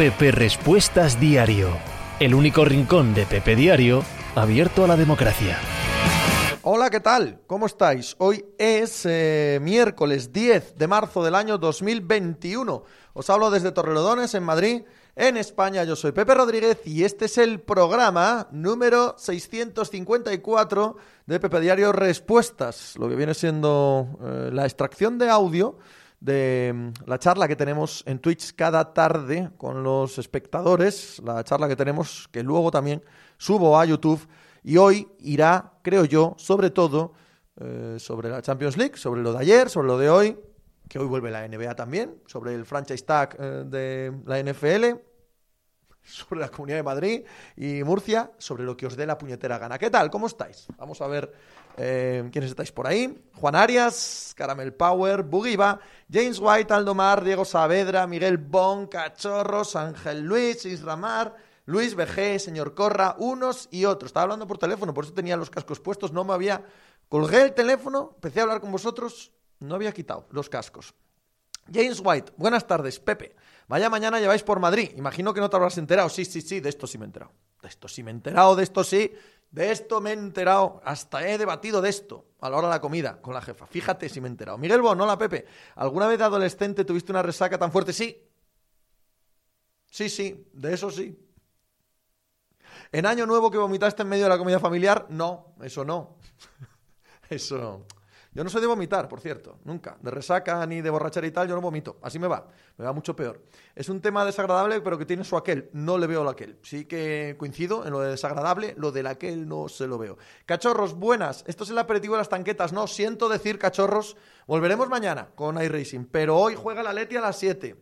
Pepe Respuestas Diario, el único rincón de Pepe Diario abierto a la democracia. Hola, ¿qué tal? ¿Cómo estáis? Hoy es eh, miércoles 10 de marzo del año 2021. Os hablo desde Torrelodones, en Madrid, en España. Yo soy Pepe Rodríguez y este es el programa número 654 de Pepe Diario Respuestas, lo que viene siendo eh, la extracción de audio de mm, la charla que tenemos en Twitch cada tarde con los espectadores, la charla que tenemos que luego también subo a YouTube y hoy irá, creo yo, sobre todo eh, sobre la Champions League, sobre lo de ayer, sobre lo de hoy, que hoy vuelve la NBA también, sobre el franchise tag eh, de la NFL, sobre la Comunidad de Madrid y Murcia, sobre lo que os dé la puñetera gana. ¿Qué tal? ¿Cómo estáis? Vamos a ver eh, quiénes estáis por ahí. Juan Arias, Caramel Power, Bugiva, James White, Aldomar, Diego Saavedra, Miguel Bon, Cachorros, Ángel Luis, Isramar, Luis BG, señor Corra, unos y otros. Estaba hablando por teléfono, por eso tenía los cascos puestos, no me había... Colgué el teléfono, empecé a hablar con vosotros, no había quitado los cascos. James White, buenas tardes, Pepe. Vaya mañana lleváis por Madrid. Imagino que no te habrás enterado. Sí, sí, sí, de esto sí me he enterado. De esto sí me he enterado, de esto sí. De esto me he enterado. Hasta he debatido de esto a la hora de la comida con la jefa. Fíjate si me he enterado. Miguel Bon, hola Pepe. ¿Alguna vez de adolescente tuviste una resaca tan fuerte? Sí. Sí, sí, de eso sí. ¿En año nuevo que vomitaste en medio de la comida familiar? No, eso no. eso. Yo no soy de vomitar, por cierto, nunca. De resaca ni de borrachera y tal, yo no vomito. Así me va. Me va mucho peor. Es un tema desagradable, pero que tiene su aquel. No le veo el aquel. Sí que coincido en lo de desagradable, lo del aquel no se lo veo. Cachorros, buenas. Esto es el aperitivo de las tanquetas. No, siento decir, cachorros. Volveremos mañana con iRacing, pero hoy juega la Leti a las 7.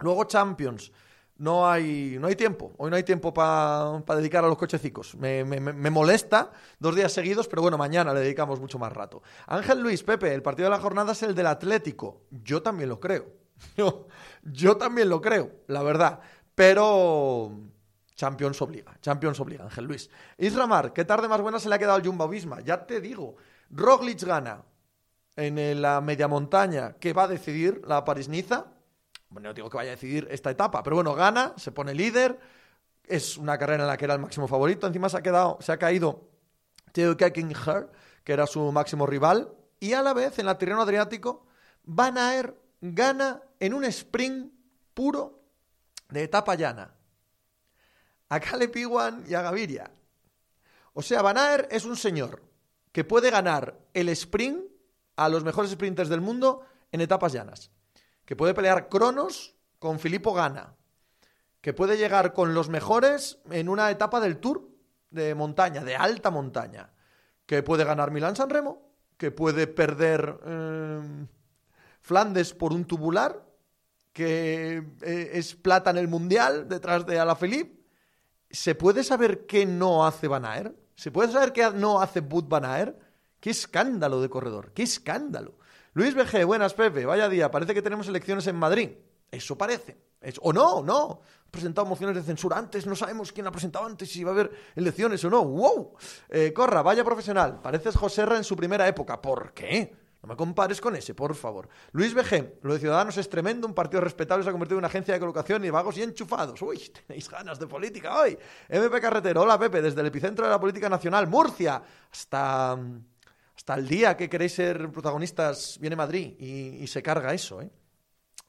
Luego Champions no hay, no hay tiempo. Hoy no hay tiempo para dedicar a los cochecicos. Me, me, me, molesta dos días seguidos, pero bueno, mañana le dedicamos mucho más rato. Ángel Luis, Pepe, el partido de la jornada es el del Atlético. Yo también lo creo. Yo, yo también lo creo, la verdad. Pero Champions obliga. Champions obliga, Ángel Luis. Isramar, ¿qué tarde más buena se le ha quedado al Jumbo Visma? Ya te digo. Roglic gana en la media montaña que va a decidir la París-Niza bueno, no digo que vaya a decidir esta etapa, pero bueno, gana, se pone líder, es una carrera en la que era el máximo favorito, encima se ha quedado, se ha caído Theo Keckinger, que era su máximo rival, y a la vez en la Tirreno Adriático, Van Aert gana en un sprint puro de etapa llana. A Caleb Iwan y a Gaviria. O sea, Van Aert es un señor que puede ganar el sprint a los mejores sprinters del mundo en etapas llanas que puede pelear Cronos con Filippo Gana, que puede llegar con los mejores en una etapa del Tour de montaña, de alta montaña, que puede ganar Milán San Remo, que puede perder eh, Flandes por un tubular, que eh, es plata en el Mundial detrás de Alaphilippe. ¿Se puede saber qué no hace Van Aert? ¿Se puede saber qué no hace Bud Van Aert? ¡Qué escándalo de corredor! ¡Qué escándalo! Luis BG, buenas Pepe, vaya día, parece que tenemos elecciones en Madrid. Eso parece. o no, no. Ha presentado mociones de censura antes, no sabemos quién ha presentado antes, si va a haber elecciones o no. ¡Wow! Eh, corra, vaya profesional. Pareces Joserra en su primera época. ¿Por qué? No me compares con ese, por favor. Luis BG, lo de Ciudadanos es tremendo, un partido respetable se ha convertido en una agencia de colocación y vagos y enchufados. Uy, tenéis ganas de política hoy. MP Carretero, hola Pepe, desde el epicentro de la política nacional, Murcia, hasta mm, hasta el día que queréis ser protagonistas viene Madrid y, se carga eso. ¿eh?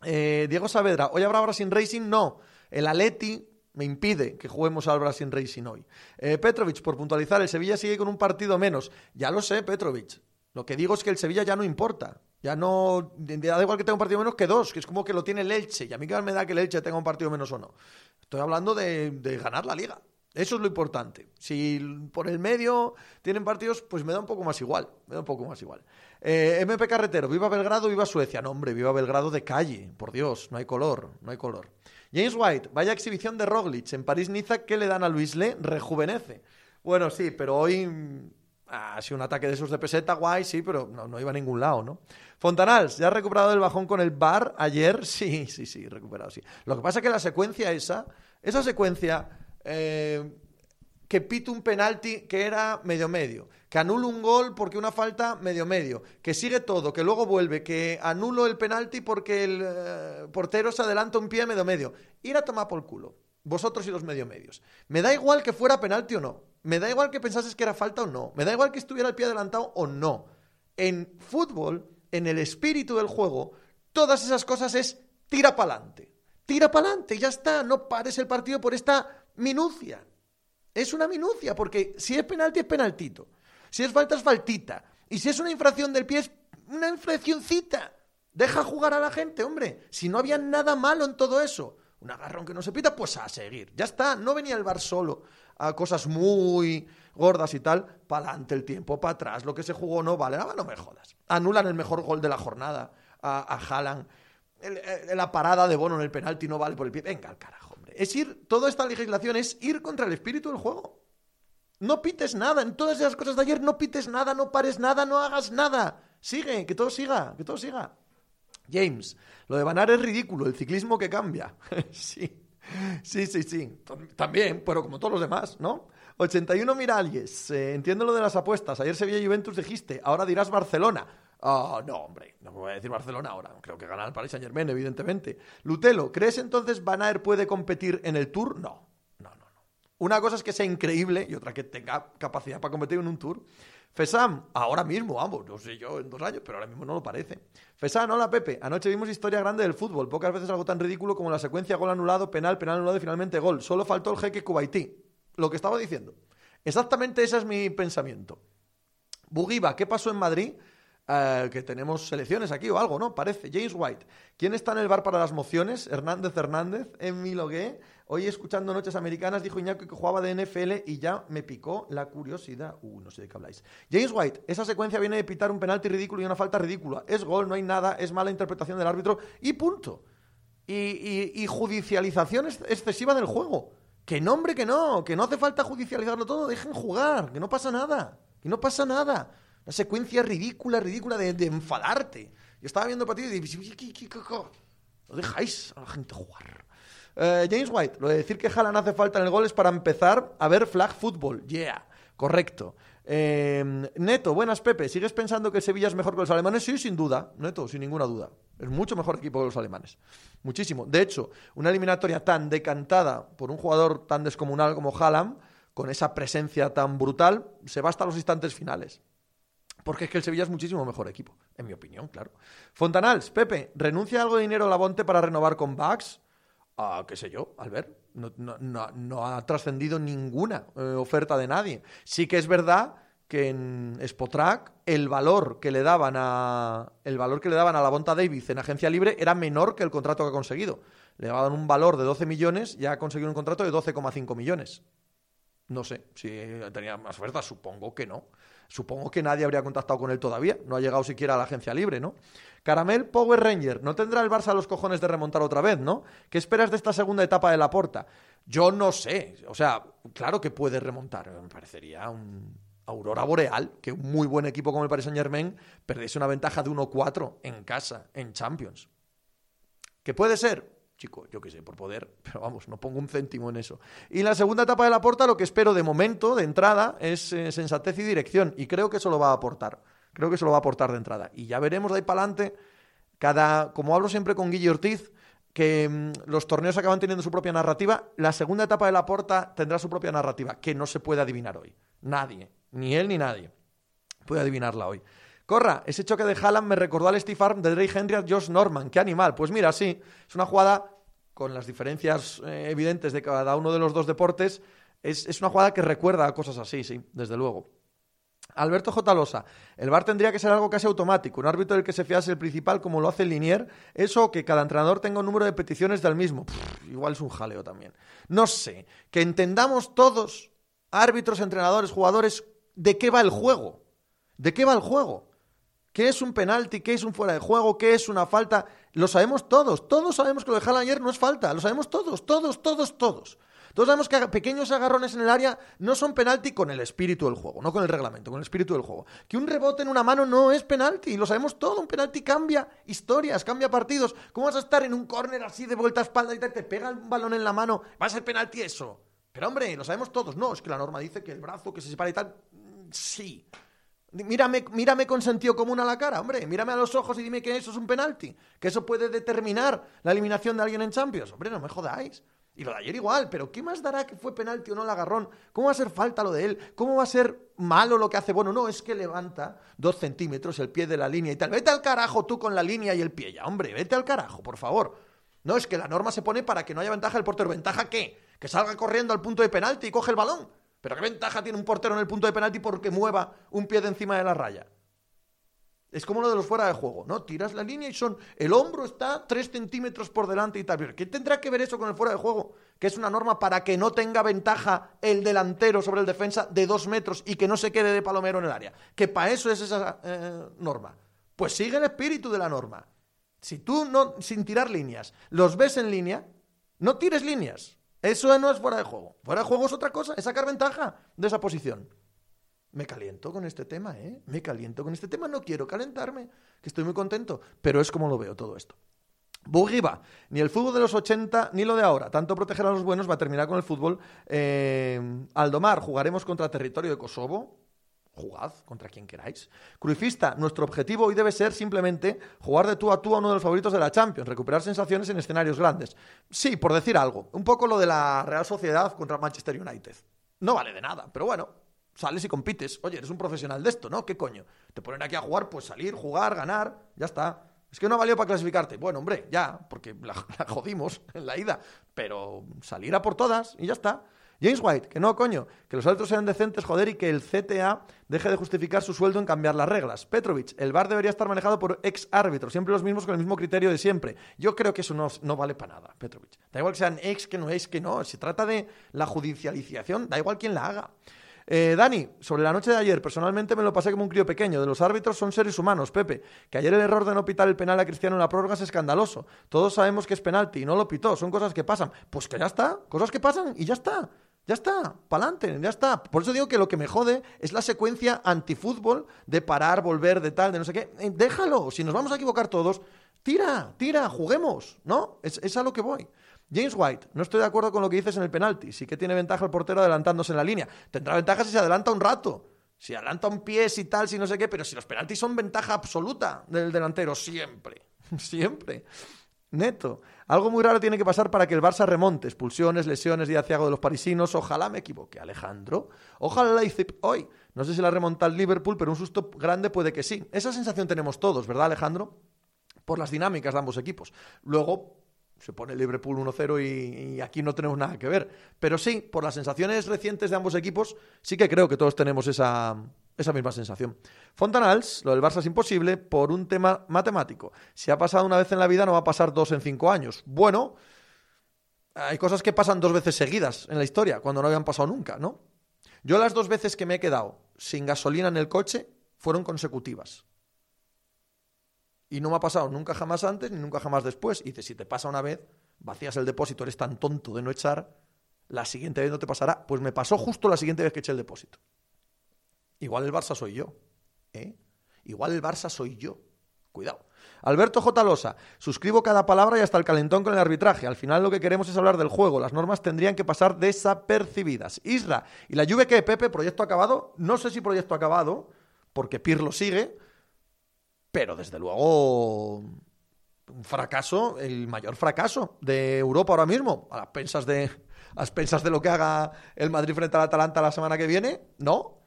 ¿eh? Diego Saavedra, ¿hoy habrá Brasil Racing? No. El Aleti me impide que juguemos al Brasil Racing hoy. Eh, Petrovic, por puntualizar, el Sevilla sigue con un partido menos. Ya lo sé, Petrovic. Lo que digo es que el Sevilla ya no importa. Ya no. Da igual que tenga un partido menos que dos, que es como que lo tiene el Elche. Y a mí que me da que el Elche tenga un partido menos o no. Estoy hablando de ganar la liga. Eso es lo importante. Si por el medio tienen partidos, pues me da un poco más igual. Me da un poco más igual. Eh, MP Carretero, viva Belgrado, viva Suecia. No, hombre, viva Belgrado de calle. Por Dios, no hay color, no hay color. James White, vaya exhibición de Roglic en París-Niza, ¿qué le dan a Luis Le? Rejuvenece. Bueno, sí, pero hoy mm, ha sido un ataque de esos de peseta, guay, sí, pero no, no iba a ningún lado, ¿no? Fontanals, ¿ya ha recuperado el bajón con el bar ayer? Sí, sí, sí, recuperado, sí. Lo que pasa es que la secuencia esa, esa secuencia eh, que pite un penalti que era medio medio, que anula un gol porque una falta medio medio, que sigue todo, que luego vuelve, que anulo el penalti porque el eh, portero se adelanta un pie medio medio. Ir a tomar por culo. Vosotros y los medio medios. Me da igual que fuera penalti o no. Me da igual que pensases que era falta o no. Me da igual que estuviera el pie adelantado o no. En fútbol, en el espíritu del juego, todas esas cosas es tira pa'lante. Tira pa'lante, ya está. No pares el partido por esta minucia. Es una minucia, porque si es penalti es penaltito. Si es falta es faltita. Y si es una infracción del pie es una infraccióncita. Deja jugar a la gente, hombre. Si no había nada malo en todo eso. Un agarrón que no se pita, pues a seguir. Ya está, no venía el bar solo a cosas muy gordas y tal. Para adelante el tiempo, para atrás, lo que se jugó no vale. No, no me jodas. Anulan el mejor gol de la jornada a, a la parada de Bono en el penalti no vale por el pie. Venga al carajo. Es ir, toda esta legislación es ir contra el espíritu del juego. No pites nada. En todas esas cosas de ayer no pites nada, no pares nada, no hagas nada. Sigue, que todo siga, que todo siga. James, lo de Banar es ridículo, el ciclismo que cambia. sí, sí, sí, sí. También, pero como todos los demás, ¿no? 81 Miralles, eh, entiendo lo de las apuestas. Ayer Sevilla Juventus dijiste, ahora dirás Barcelona. Ah, no, hombre, no me voy a decir Barcelona ahora. Creo que gana el Paris Saint Germain, evidentemente. Lutelo, ¿crees entonces Van puede competir en el Tour? No, no, no, no. Una cosa es que sea increíble y otra que tenga capacidad para competir en un Tour. Fesam, ahora mismo, vamos, no sé yo en dos años, pero ahora mismo no lo parece. Fesam, hola Pepe. Anoche vimos historia grande del fútbol. Pocas veces algo tan ridículo como la secuencia gol anulado, penal, penal anulado y finalmente gol. Solo faltó el jeque Kuwaití. Lo que estaba diciendo. Exactamente ese es mi pensamiento. Bugiba, ¿qué pasó en Madrid? Eh, que tenemos selecciones aquí o algo, ¿no? Parece. James White. ¿Quién está en el bar para las mociones? Hernández Hernández. En Logué. Hoy escuchando Noches Americanas dijo Iñaki que jugaba de NFL y ya me picó la curiosidad. Uh, no sé de qué habláis. James White. Esa secuencia viene de pitar un penalti ridículo y una falta ridícula. Es gol, no hay nada, es mala interpretación del árbitro y punto. Y, judicialización excesiva del juego. Que nombre que no, que no hace falta judicializarlo todo, dejen jugar, que no pasa nada, que no pasa nada. Una secuencia ridícula, ridícula de, enfadarte. Yo estaba viendo el partido y dije, no dejáis a la gente jugar. Eh, James White, lo de decir que Haaland hace falta en el gol es para empezar a ver flag football. Yeah, correcto. Eh, Neto, buenas Pepe, ¿sigues pensando que Sevilla es mejor que los alemanes? Sí, sin duda, Neto, sin ninguna duda. Es mucho mejor equipo que los alemanes. Muchísimo. De hecho, una eliminatoria tan decantada por un jugador tan descomunal como Haaland, con esa presencia tan brutal, se va hasta los instantes finales. Porque es que el Sevilla es muchísimo mejor equipo, en mi opinión, claro. Fontanals, Pepe, ¿renuncia algo de dinero a la Bonte para renovar con Bax? Ah, qué sé yo, Albert. No, no, ha trascendido ninguna eh, oferta de nadie. Sí que es verdad que en Spotrack el valor que le daban a el valor que le daban a la Bonta Davis en agencia libre era menor que el contrato que ha conseguido. Le daban un valor de 12 millones y ha conseguido un contrato de 12,5 millones. No sé si tenía más ofertas, supongo que no. Supongo que nadie habría contactado con él todavía. No ha llegado siquiera a la agencia libre, ¿no? Caramel Power Ranger. No tendrá el Barça los cojones de remontar otra vez, ¿no? ¿Qué esperas de esta segunda etapa de la porta? Yo no sé. O sea, claro que puede remontar. Me parecería un aurora boreal que un muy buen equipo como el Paris Saint Germain perdiese una ventaja de 1-4 en casa, en Champions. ¿Qué puede ser? Chico, yo qué sé, por poder, pero vamos, no pongo un céntimo en eso. Y la segunda etapa de la porta lo que espero de momento, de entrada, es eh, sensatez y dirección, y creo que eso lo va a aportar, creo que eso lo va a aportar de entrada. Y ya veremos de ahí para adelante, cada, como hablo siempre con Guille Ortiz, que mm, los torneos acaban teniendo su propia narrativa, la segunda etapa de la porta tendrá su propia narrativa, que no se puede adivinar hoy. Nadie, ni él ni nadie, puede adivinarla hoy. Corra, ese choque de Haaland me recordó al Steve Arm de Drake Henry a Josh Norman. ¡Qué animal! Pues mira, sí, es una jugada con las diferencias eh, evidentes de cada uno de los dos deportes. Es, una jugada que recuerda a cosas así, sí, desde luego. Alberto J. Losa, el VAR tendría que ser algo casi automático, un árbitro del que se fiase el principal como lo hace Linier, eso que cada entrenador tenga un número de peticiones del mismo. igual es un jaleo también. No sé, que entendamos todos, árbitros, entrenadores, jugadores, de qué va el juego. ¿De qué va el juego? ¿Qué es un penalti? ¿Qué es un fuera de juego? ¿Qué es una falta? Lo sabemos todos. Todos sabemos que lo de Haaland ayer no es falta. Lo sabemos todos, todos, todos, todos. Todos sabemos que pequeños agarrones en el área no son penalti con el espíritu del juego, no con el reglamento, con el espíritu del juego. Que un rebote en una mano no es penalti, lo sabemos todo. Un penalti cambia historias, cambia partidos. ¿Cómo vas a estar en un córner así de vuelta a espalda y te, pega el balón en la mano? ¿Va a ser penalti eso? Pero hombre, lo sabemos todos. No, es que la norma dice que el brazo que se separa y tal. Mm, sí. Mírame, mírame con sentido común a la cara, hombre. Mírame a los ojos y dime que eso es un penalti. Que eso puede determinar la eliminación de alguien en Champions. Hombre, no me jodáis. Y lo de ayer igual, pero ¿qué más dará que fue penalti o no el agarrón? ¿Cómo va a ser falta lo de él? ¿Cómo va a ser malo lo que hace? Bueno, no, es que levanta dos centímetros el pie de la línea y tal. Vete al carajo tú con la línea y el pie ya, hombre, vete al carajo, por favor. No, es que la norma se pone para que no haya ventaja el portero. ¿Ventaja qué? Que salga corriendo al punto de penalti y coge el balón. ¿Pero qué ventaja tiene un portero en el punto de penalti porque mueva un pie de encima de la raya? Es como lo de los fuera de juego, ¿no? Tiras la línea y son. El hombro está tres centímetros por delante y tal. ¿Qué tendrá que ver eso con el fuera de juego? Que es una norma para que no tenga ventaja el delantero sobre el defensa de dos metros y que no se quede de palomero en el área. Que para eso es esa eh, norma. Pues sigue el espíritu de la norma. Si tú, no, sin tirar líneas, los ves en línea, no tires líneas. Eso no es fuera de juego. Fuera de juego es otra cosa, es sacar ventaja de esa posición. Me caliento con este tema, ¿eh? Me caliento con este tema, no quiero calentarme, que estoy muy contento, pero es como lo veo todo esto. Bugiba, ni el fútbol de los 80 ni lo de ahora. Tanto proteger a los buenos va a terminar con el fútbol. Eh, Aldomar, jugaremos contra territorio de Kosovo. Jugad contra quien queráis. Cruifista, nuestro objetivo hoy debe ser simplemente jugar de tú a tú a uno de los favoritos de la Champions, recuperar sensaciones en escenarios grandes. Sí, por decir algo. Un poco lo de la Real Sociedad contra Manchester United. No vale de nada, pero bueno, sales y compites. Oye, eres un profesional de esto, ¿no? ¿Qué coño? Te ponen aquí a jugar, pues salir, jugar, ganar, ya está. Es que no ha valido para clasificarte. Bueno, hombre, ya, porque la, jodimos en la ida. Pero salir a por todas y ya está. James White, que no, coño, que los árbitros sean decentes, joder, y que el CTA deje de justificar su sueldo en cambiar las reglas. Petrovich, el VAR debería estar manejado por ex árbitros, siempre los mismos con el mismo criterio de siempre. Yo creo que eso no, no vale para nada, Petrovich. Da igual que sean ex, que no es, que no. Se trata de la judicialización, da igual quién la haga. Eh, Dani, sobre la noche de ayer, personalmente me lo pasé como un crío pequeño. De los árbitros son seres humanos, Pepe. Que ayer el error de no pitar el penal a Cristiano en la prórroga es escandaloso. Todos sabemos que es penalti y no lo pitó. Son cosas que pasan. Pues que ya está. Cosas que pasan y ya está. Ya está, pa'lante, ya está. Por eso digo que lo que me jode es la secuencia antifútbol de parar, volver, de tal, de no sé qué. Eh, déjalo, si nos vamos a equivocar todos, tira, tira, juguemos, ¿no? Es, a lo que voy. James White, no estoy de acuerdo con lo que dices en el penalti. Sí que tiene ventaja el portero adelantándose en la línea. Tendrá ventaja si se adelanta un rato. Si adelanta un pie, y tal, si no sé qué, pero si los penaltis son ventaja absoluta del delantero, siempre. Siempre. Neto. Algo muy raro tiene que pasar para que el Barça remonte. Expulsiones, lesiones, día ciago de los parisinos. Ojalá me equivoque, Alejandro. Ojalá hice hoy. No sé si la remonta el Liverpool, pero un susto grande puede que sí. Esa sensación tenemos todos, ¿verdad, Alejandro? Por las dinámicas de ambos equipos. Luego, se pone Liverpool 1-0 y, aquí no tenemos nada que ver. Pero sí, por las sensaciones recientes de ambos equipos, sí que creo que todos tenemos esa, esa misma sensación. Fontanals, lo del Barça es imposible por un tema matemático. Si ha pasado una vez en la vida, no va a pasar dos en cinco años. Bueno, hay cosas que pasan dos veces seguidas en la historia, cuando no habían pasado nunca, ¿no? Yo las dos veces que me he quedado sin gasolina en el coche fueron consecutivas. Y no me ha pasado nunca jamás antes ni nunca jamás después. Y dice, si te pasa una vez, vacías el depósito, eres tan tonto de no echar, la siguiente vez no te pasará. Pues me pasó justo la siguiente vez que eché el depósito. Igual el Barça soy yo. ¿eh? Igual el Barça soy yo. Cuidado. Alberto J. Losa, suscribo cada palabra y hasta el calentón con el arbitraje. Al final lo que queremos es hablar del juego. Las normas tendrían que pasar desapercibidas. Isra, ¿y la lluvia qué, Pepe? ¿Proyecto acabado? No sé si proyecto acabado, porque Pirlo sigue, pero desde luego un fracaso, el mayor fracaso de Europa ahora mismo, a las pensas de, a las de lo que haga el Madrid frente al Atalanta la semana que viene, no,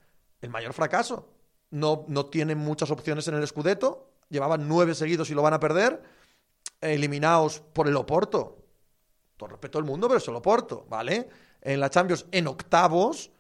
el mayor fracaso. No, no tienen muchas opciones en el Scudetto, llevaban nueve seguidos y lo van a perder, eliminados por el Oporto. Todo respeto al mundo, pero es el Oporto, ¿vale? En la Champions, en octavos,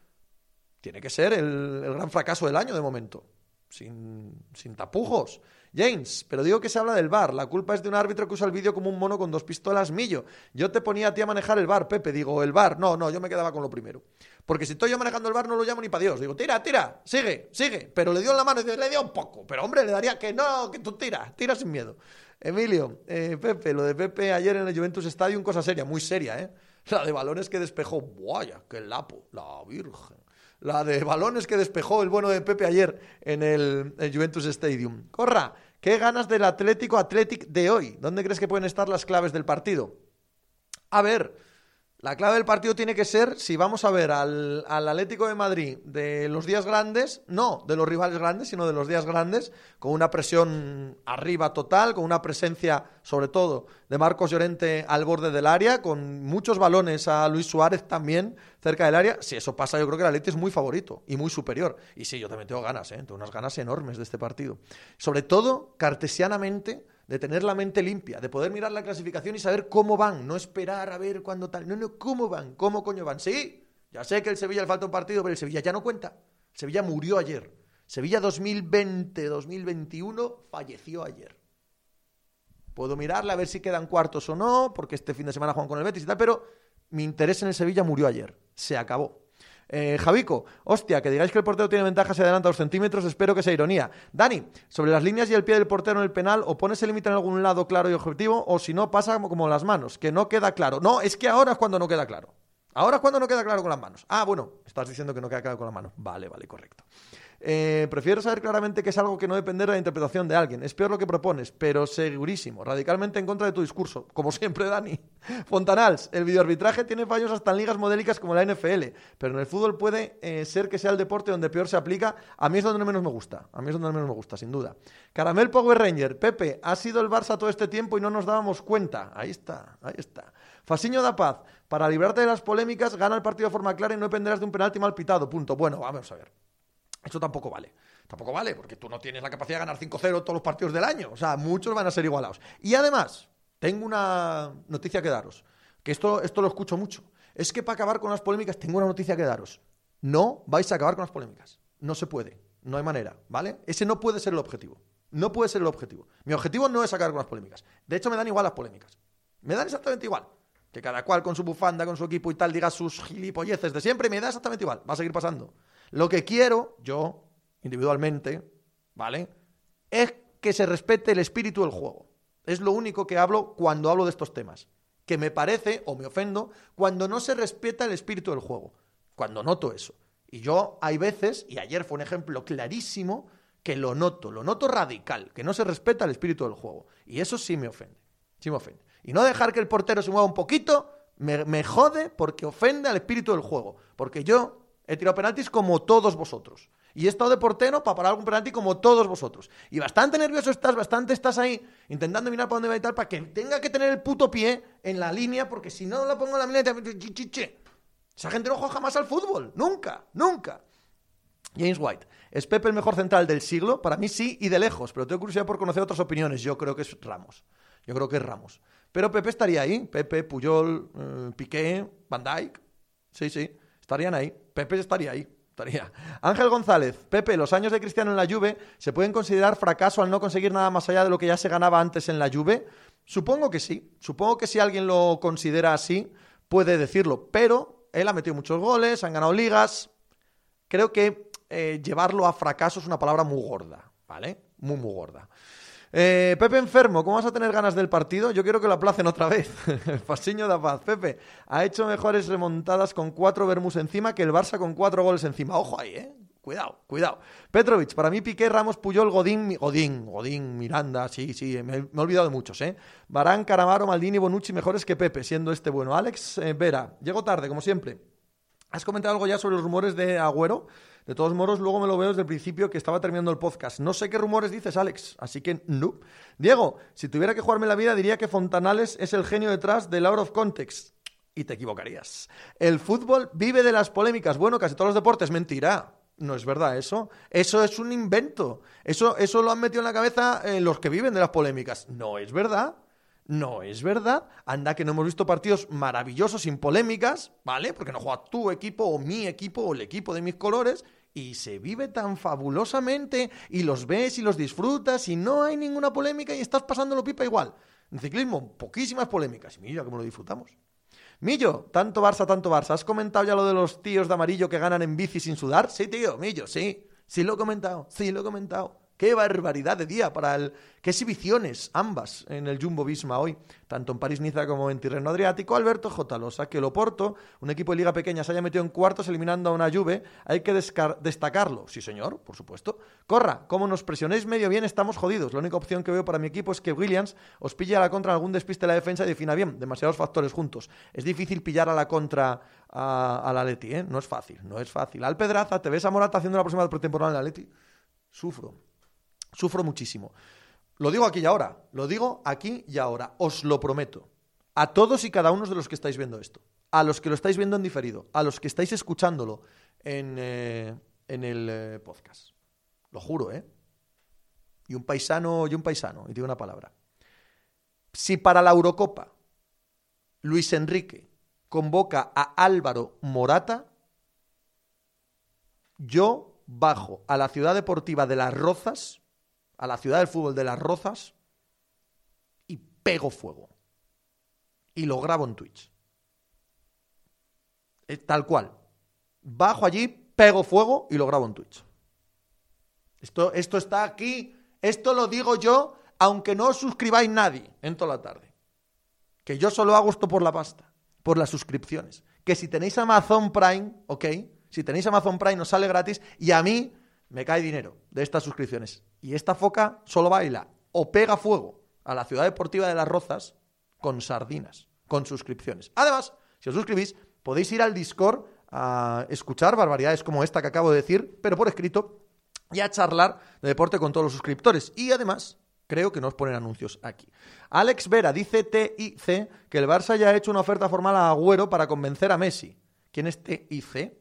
tiene que ser el, el gran fracaso del año de momento sin, sin tapujos. James, pero digo que se habla del bar. La culpa es de un árbitro que usa el vídeo como un mono con dos pistolas millo. Yo te ponía a ti a manejar el bar, Pepe. Digo, el bar. No, no, yo me quedaba con lo primero. Porque si estoy yo manejando el bar, no lo llamo ni para Dios. Digo, tira, tira, sigue, sigue. Pero le dio en la mano y le dio un poco. Pero hombre, le daría que no, que tú tira, tira sin miedo. Emilio, eh, Pepe, lo de Pepe ayer en el Juventus Stadium, cosa seria, muy seria, ¿eh? La de balones que despejó. ¡Vaya, qué lapo! La Virgen la de balones que despejó el bueno de Pepe ayer en el, Juventus Stadium. Corra, ¿qué ganas del Atlético Athletic de hoy? ¿Dónde crees que pueden estar las claves del partido? A ver, La clave del partido tiene que ser si vamos a ver al, Atlético de Madrid de los días grandes, no de los rivales grandes, sino de los días grandes, con una presión arriba total, con una presencia, sobre todo, de Marcos Llorente al borde del área, con muchos balones a Luis Suárez también cerca del área. Si eso pasa, yo creo que el Atlético es muy favorito y muy superior. Y sí, yo también tengo ganas, ¿eh? tengo unas ganas enormes de este partido. Sobre todo, cartesianamente de tener la mente limpia, de poder mirar la clasificación y saber cómo van, no esperar a ver cuándo tal. No, no, ¿cómo van? ¿Cómo coño van? Sí, ya sé que el Sevilla le falta un partido, pero el Sevilla ya no cuenta. Sevilla murió ayer. Sevilla 2020-2021 falleció ayer. Puedo mirarle a ver si quedan cuartos o no, porque este fin de semana juegan con el Betis y tal, pero mi interés en el Sevilla murió ayer. Se acabó. Eh, Javico, hostia, que digáis que el portero tiene ventaja se adelanta dos centímetros, espero que sea ironía. Dani, sobre las líneas y el pie del portero en el penal, o pones el límite en algún lado claro y objetivo, o si no, pasa como, como las manos, que no queda claro. No, es que ahora es cuando no queda claro. Ahora es cuando no queda claro con las manos. Ah, bueno, estás diciendo que no queda claro con las manos. Vale, vale, correcto. Eh, prefiero saber claramente que es algo que no depende de la interpretación de alguien. Es peor lo que propones, pero segurísimo. Radicalmente en contra de tu discurso. Como siempre, Dani. Fontanals, el videoarbitraje tiene fallos hasta en ligas modélicas como la NFL, pero en el fútbol puede eh, ser que sea el deporte donde peor se aplica. A mí es donde menos me gusta. A mí es donde menos me gusta, sin duda. Caramel Power Ranger, Pepe, ha sido el Barça todo este tiempo y no nos dábamos cuenta. Ahí está, ahí está. Fasiño da Paz, para librarte de las polémicas, gana el partido de forma clara y no dependerás de un penalti mal pitado. Punto. Bueno, vamos a ver. Eso tampoco vale. Tampoco vale, porque tú no tienes la capacidad de ganar 5-0 todos los partidos del año. O sea, muchos van a ser igualados. Y además, tengo una noticia que daros, que esto, esto lo escucho mucho. Es que para acabar con las polémicas tengo una noticia que daros. No vais a acabar con las polémicas. No se puede. No hay manera, ¿vale? Ese no puede ser el objetivo. No puede ser el objetivo. Mi objetivo no es acabar con las polémicas. De hecho, me dan igual las polémicas. Me dan exactamente igual. Que cada cual con su bufanda, con su equipo y tal, diga sus gilipolleces de siempre, me da exactamente igual. Va a seguir pasando. Lo que quiero, yo, individualmente, ¿vale? Es que se respete el espíritu del juego. Es lo único que hablo cuando hablo de estos temas. Que me parece, o me ofendo, cuando no se respeta el espíritu del juego. Cuando noto eso. Y yo hay veces, y ayer fue un ejemplo clarísimo, que lo noto, lo noto radical, que no se respeta el espíritu del juego. Y eso sí me ofende. Sí me ofende. Y no dejar que el portero se mueva un poquito, me, me jode porque ofende al espíritu del juego. Porque yo He tirado penaltis como todos vosotros. Y he estado de portero para parar algún penalti como todos vosotros. Y bastante nervioso estás, bastante estás ahí intentando mirar para dónde va y tal, para que tenga que tener el puto pie en la línea, porque si no lo pongo en la línea, te... esa gente no juega jamás al fútbol. Nunca, nunca. James White. ¿Es Pepe el mejor central del siglo? Para mí sí y de lejos, pero tengo curiosidad por conocer otras opiniones. Yo creo que es Ramos. Yo creo que es Ramos. Pero Pepe estaría ahí. Pepe, Puyol, eh, Piqué, Van Dijk. Sí, sí. Estarían ahí. Pepe estaría ahí. Estaría. Ángel González, Pepe, los años de Cristiano en la Juve se pueden considerar fracaso al no conseguir nada más allá de lo que ya se ganaba antes en la Juve. Supongo que sí. Supongo que si alguien lo considera así, puede decirlo. Pero él ha metido muchos goles, han ganado ligas. Creo que eh, llevarlo a fracaso es una palabra muy gorda, ¿vale? Muy, muy gorda. Eh, Pepe enfermo, ¿cómo vas a tener ganas del partido? Yo quiero que lo aplacen otra vez. Fasiño da paz. Pepe ha hecho mejores remontadas con cuatro Bermus encima que el Barça con cuatro goles encima. Ojo ahí, ¿eh? Cuidado, cuidado. Petrovic, para mí Piqué, Ramos, Puyol, Godín, Godín, Godín, Miranda, sí, sí, me, he olvidado de muchos, ¿eh? Barán, Caramaro, Maldini, Bonucci, mejores que Pepe, siendo este bueno. Alex eh, Vera, llego tarde, como siempre. ¿Has comentado algo ya sobre los rumores de Agüero? De todos modos, luego me lo veo desde el principio que estaba terminando el podcast. No sé qué rumores dices, Alex, así que no. Diego, si tuviera que jugarme la vida, diría que Fontanales es el genio detrás del Out of Context. Y te equivocarías. El fútbol vive de las polémicas. Bueno, casi todos los deportes, mentira. No es verdad eso. Eso es un invento. Eso, eso lo han metido en la cabeza eh, los que viven de las polémicas. No es verdad. No es verdad. Anda que no hemos visto partidos maravillosos sin polémicas, ¿vale? Porque no juega tu equipo o mi equipo o el equipo de mis colores y se vive tan fabulosamente y los ves y los disfrutas y no hay ninguna polémica y estás pasándolo pipa igual. En ciclismo, poquísimas polémicas. Y mira cómo lo disfrutamos. Millo, tanto Barça, tanto Barça. ¿Has comentado ya lo de los tíos de amarillo que ganan en bici sin sudar? Sí, tío, Millo, sí. Sí lo he comentado, sí lo he comentado Qué barbaridad de día para el... Qué exhibiciones ambas en el Jumbo Visma hoy, tanto en París-Niza como en Tirreno Adriático. Alberto J. Losa, que el Oporto, un equipo de liga pequeña, se haya metido en cuartos eliminando a una Juve, hay que destacarlo. Sí, señor, por supuesto. Corra, como nos presionéis medio bien, estamos jodidos. La única opción que veo para mi equipo es que Williams os pille a la contra en algún despiste de la defensa y defina bien. Demasiados factores juntos. Es difícil pillar a la contra a, la Leti, ¿eh? No es fácil, no es fácil. Al Pedraza, ¿te ves a Morata haciendo la próxima pretemporada en la Leti? Sufro. Sufro muchísimo. Lo digo aquí y ahora. Lo digo aquí y ahora. Os lo prometo. A todos y cada uno de los que estáis viendo esto. A los que lo estáis viendo en diferido. A los que estáis escuchándolo en, eh, en el eh, podcast. Lo juro, ¿eh? Y un paisano, y un paisano, y digo una palabra. Si para la Eurocopa Luis Enrique convoca a Álvaro Morata, yo bajo a la ciudad deportiva de Las Rozas, a la ciudad del fútbol de Las Rozas, y pego fuego. Y lo grabo en Twitch. tal cual. Bajo allí, pego fuego y lo grabo en Twitch. Esto, esto está aquí, esto lo digo yo, aunque no os suscribáis nadie en toda la tarde. Que yo solo hago esto por la pasta por las suscripciones. Que si tenéis Amazon Prime, ¿ok? Si tenéis Amazon Prime os sale gratis y a mí me cae dinero de estas suscripciones. Y esta foca solo baila o pega fuego a la ciudad deportiva de Las Rozas con sardinas, con suscripciones. Además, si os suscribís, podéis ir al Discord a escuchar barbaridades como esta que acabo de decir, pero por escrito, y a charlar de deporte con todos los suscriptores. Y además, Creo que nos ponen anuncios aquí. Alex Vera dice TIC que el Barça ya ha hecho una oferta formal a Agüero para convencer a Messi. ¿Quién es TIC?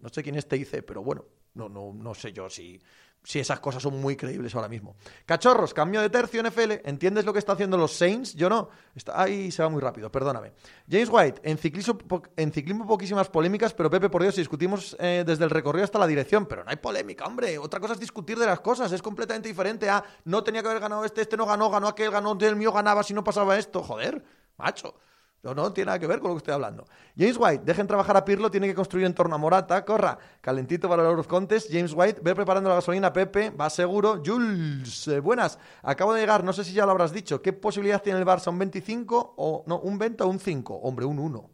No sé quién es TIC, pero bueno, no, no, no sé yo si si esas cosas son muy creíbles ahora mismo. Cachorros, cambio de tercio NFL. ¿Entiendes lo que está haciendo los Saints? Yo no. Está, ahí se va muy rápido, perdóname. James White, en ciclismo, en ciclismo poquísimas polémicas, pero Pepe, por Dios, si discutimos eh, desde el recorrido hasta la dirección. Pero no hay polémica, hombre. Otra cosa es discutir de las cosas. Es completamente diferente a no tenía que haber ganado este, este no ganó, ganó aquel, ganó, el mío ganaba si no pasaba esto. Joder, macho. No, no tiene nada que ver con lo que estoy hablando. James White, dejen trabajar a Pirlo, tiene que construir en torno a Morata, corra, calentito para los Contes. James White, ve preparando la gasolina, Pepe, va seguro. Jules, eh, buenas, acabo de llegar, no sé si ya lo habrás dicho. ¿Qué posibilidad tiene el Barça? ¿Un 25 o no? ¿Un 20 o un 5? Hombre, un 1.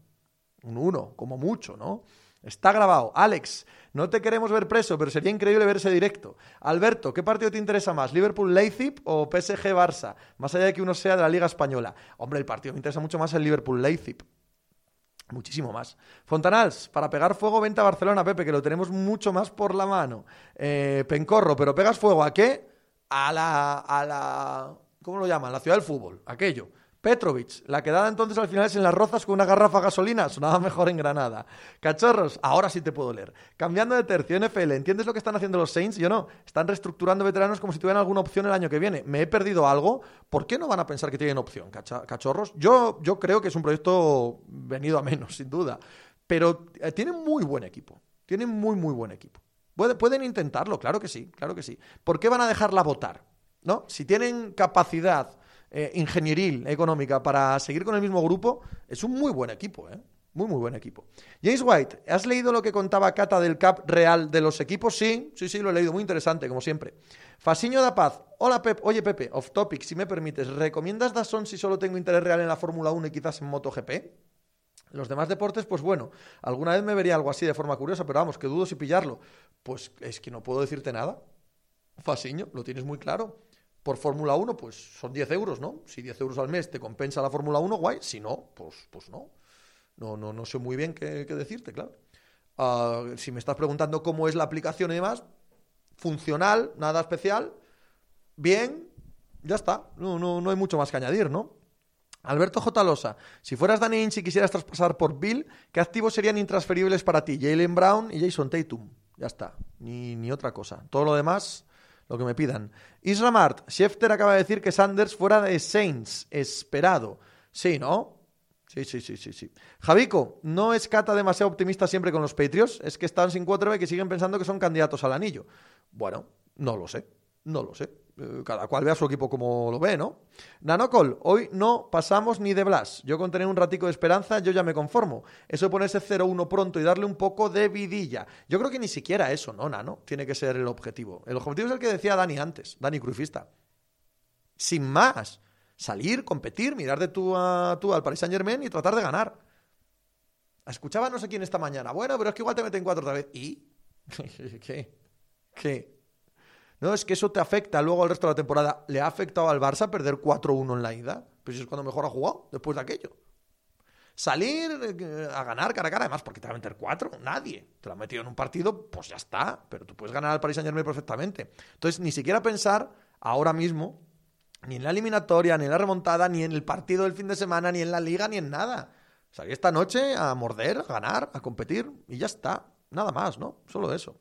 Un 1, como mucho, ¿no? Está grabado. Alex, no te queremos ver preso, pero sería increíble verse directo. Alberto, ¿qué partido te interesa más? ¿Liverpool-Leipzig o PSG-Barça? Más allá de que uno sea de la Liga Española. Hombre, el partido me interesa mucho más el Liverpool-Leipzig. Muchísimo más. Fontanals, para pegar fuego, venta a Barcelona, Pepe, que lo tenemos mucho más por la mano. Eh, Pencorro, pero pegas fuego a qué? A la, a la. ¿Cómo lo llaman? La ciudad del fútbol, aquello. Petrovic, la quedada entonces al final es en las rozas con una garrafa de gasolina, sonaba mejor en Granada. Cachorros, ahora sí te puedo leer. Cambiando de tercio, NFL, ¿entiendes lo que están haciendo los Saints? Yo no. Están reestructurando veteranos como si tuvieran alguna opción el año que viene. ¿Me he perdido algo? ¿Por qué no van a pensar que tienen opción, cachorros? Yo, yo creo que es un proyecto venido a menos, sin duda. Pero eh, tienen muy buen equipo. Tienen muy, muy buen equipo. Pueden intentarlo, claro que sí, claro que sí. ¿Por qué van a dejarla votar? ¿No? Si tienen capacidad eh, ingenieril económica para seguir con el mismo grupo, es un muy buen equipo, ¿eh? Muy, muy buen equipo. James White, ¿has leído lo que contaba Cata del cap real de los equipos? Sí, sí, sí, lo he leído. Muy interesante, como siempre. Fasiño da Paz. Hola, Pep. Oye, Pepe, off topic, si me permites. ¿Recomiendas Dazón si solo tengo interés real en la Fórmula 1 y quizás en MotoGP? Los demás deportes, pues bueno, alguna vez me vería algo así de forma curiosa, pero vamos, que dudo si pillarlo. Pues es que no puedo decirte nada. Fasiño, lo tienes muy claro por Fórmula 1, pues son 10 euros, ¿no? Si 10 euros al mes te compensa la Fórmula 1, guay. Si no, pues, pues no. No, no, no sé muy bien qué, decirte, claro. Ah, si me estás preguntando cómo es la aplicación y demás, funcional, nada especial, bien, ya está. No, no, no hay mucho más que añadir, ¿no? Alberto J. Losa, si fueras Danny Inch y quisieras traspasar por Bill, ¿qué activos serían intransferibles para ti? Jalen Brown y Jason Tatum. Ya está, ni, ni otra cosa. Todo lo demás lo que me pidan. Isra Mart, Schefter acaba de decir que Sanders fuera de Saints, esperado. Sí, ¿no? Sí, sí, sí, sí, sí. Javico, ¿no es Cata demasiado optimista siempre con los Patriots? Es que están sin 4 y siguen pensando que son candidatos al anillo. Bueno, no lo sé. No lo sé. Eh, cada cual ve a su equipo como lo ve, ¿no? Nanocol, hoy no pasamos ni de Blas. Yo con tener un ratico de esperanza, yo ya me conformo. Eso ponerse 0-1 pronto y darle un poco de vidilla. Yo creo que ni siquiera eso, ¿no, Nano? Tiene que ser el objetivo. El objetivo es el que decía Dani antes, Dani Crufista. Sin más. Salir, competir, mirar de tú, a, tú al Paris Saint Germain y tratar de ganar. Escuchaba no sé quién esta mañana. Bueno, pero es que igual te meten cuatro otra vez. ¿Y? ¿Qué? ¿Qué? No, es que eso te afecta luego al resto de la temporada. ¿Le ha afectado al Barça perder 4-1 en la ida? Pues es cuando mejor ha jugado, después de aquello. Salir eh, a ganar cara a cara, además, porque te va a meter 4, nadie. Te lo ha metido en un partido, pues ya está. Pero tú puedes ganar al Paris Saint Germain perfectamente. Entonces, ni siquiera pensar ahora mismo, ni en la eliminatoria, ni en la remontada, ni en el partido del fin de semana, ni en la liga, ni en nada. Salir esta noche a morder, a ganar, a competir, y ya está. Nada más, ¿no? Solo eso.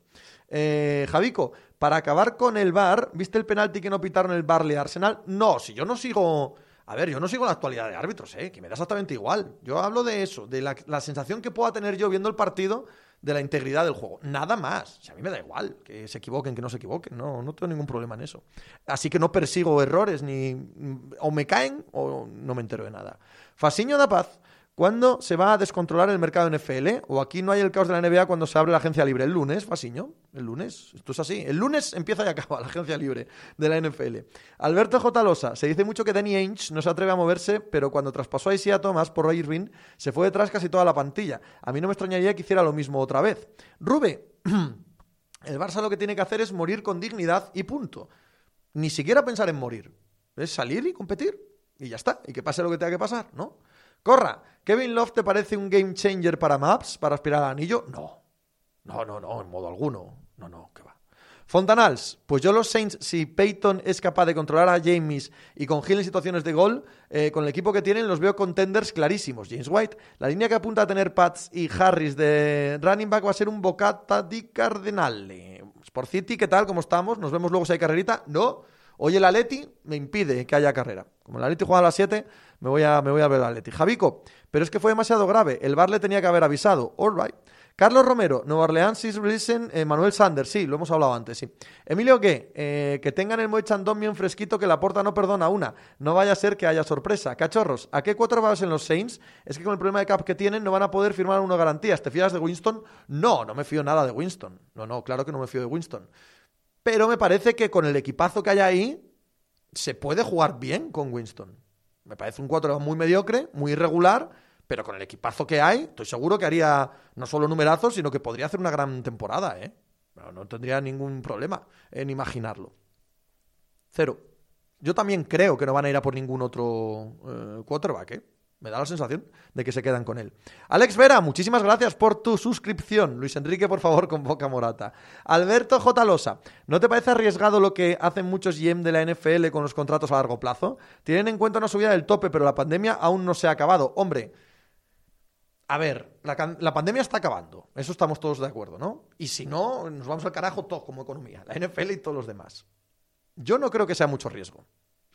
Eh, Javico, para acabar con el bar, ¿viste el penalti que no pitaron el Barley Arsenal? No, si yo no sigo. A ver, yo no sigo la actualidad de árbitros, ¿eh? que me da exactamente igual. Yo hablo de eso, de la, sensación que pueda tener yo viendo el partido de la integridad del juego. Nada más. O a mí me da igual que se equivoquen, que no se equivoquen. No, no tengo ningún problema en eso. Así que no persigo errores, ni. O me caen o no me entero de nada. Fasiño da Paz. ¿Cuándo se va a descontrolar el mercado NFL? ¿O aquí no hay el caos de la NBA cuando se abre la agencia libre? ¿El lunes, Fasiño? ¿El lunes? Esto es así. El lunes empieza y acaba la agencia libre de la NFL. Alberto J. Losa. Se dice mucho que Danny Ainge no se atreve a moverse, pero cuando traspasó a Isia Thomas por Irving, se fue detrás casi toda la pantilla. A mí no me extrañaría que hiciera lo mismo otra vez. Rube. El Barça lo que tiene que hacer es morir con dignidad y punto. Ni siquiera pensar en morir. Es salir y competir. Y ya está. Y que pase lo que tenga que pasar, ¿no? Corra, ¿Kevin Love te parece un game changer para Maps, para aspirar al anillo? No. No, no, no, en modo alguno. No, no, que va. Fontanals, pues yo los Saints, si Peyton es capaz de controlar a James y con Hill en situaciones de gol, eh, con el equipo que tienen los veo contenders clarísimos. James White, la línea que apunta a tener Pats y Harris de running back va a ser un bocata di Cardenale. Por City, ¿qué tal? ¿Cómo estamos? ¿Nos vemos luego si hay carrerita? No. Hoy el Atleti me impide que haya carrera. Como el Atleti juega a las 7, me voy a, me voy a ver el Atleti. Javico, pero es que fue demasiado grave. El bar le tenía que haber avisado. All right. Carlos Romero, Nueva Orleans is eh, Manuel Sanders, sí, lo hemos hablado antes, sí. Emilio, ¿qué? Eh, que tengan el Moe bien fresquito, que la porta no perdona una. No vaya a ser que haya sorpresa. Cachorros, ¿a qué cuatro vas en los Saints? Es que con el problema de cap que tienen no van a poder firmar una garantías. ¿Te fías de Winston? No, no me fío nada de Winston. No, no, claro que no me fío de Winston. Pero me parece que con el equipazo que hay ahí, se puede jugar bien con Winston. Me parece un 4 muy mediocre, muy irregular, pero con el equipazo que hay, estoy seguro que haría no solo numerazos, sino que podría hacer una gran temporada, ¿eh? No, tendría ningún problema en imaginarlo. Cero. Yo también creo que no van a ir a por ningún otro eh, quarterback, ¿eh? Me da la sensación de que se quedan con él. Alex Vera, muchísimas gracias por tu suscripción. Luis Enrique, por favor, con boca Morata. Alberto J. Losa, ¿no te parece arriesgado lo que hacen muchos GM de la NFL con los contratos a largo plazo? Tienen en cuenta una subida del tope, pero la pandemia aún no se ha acabado. Hombre, a ver, la, la, pandemia está acabando. Eso estamos todos de acuerdo, ¿no? Y si no, nos vamos al carajo todos como economía. La NFL y todos los demás. Yo no creo que sea mucho riesgo.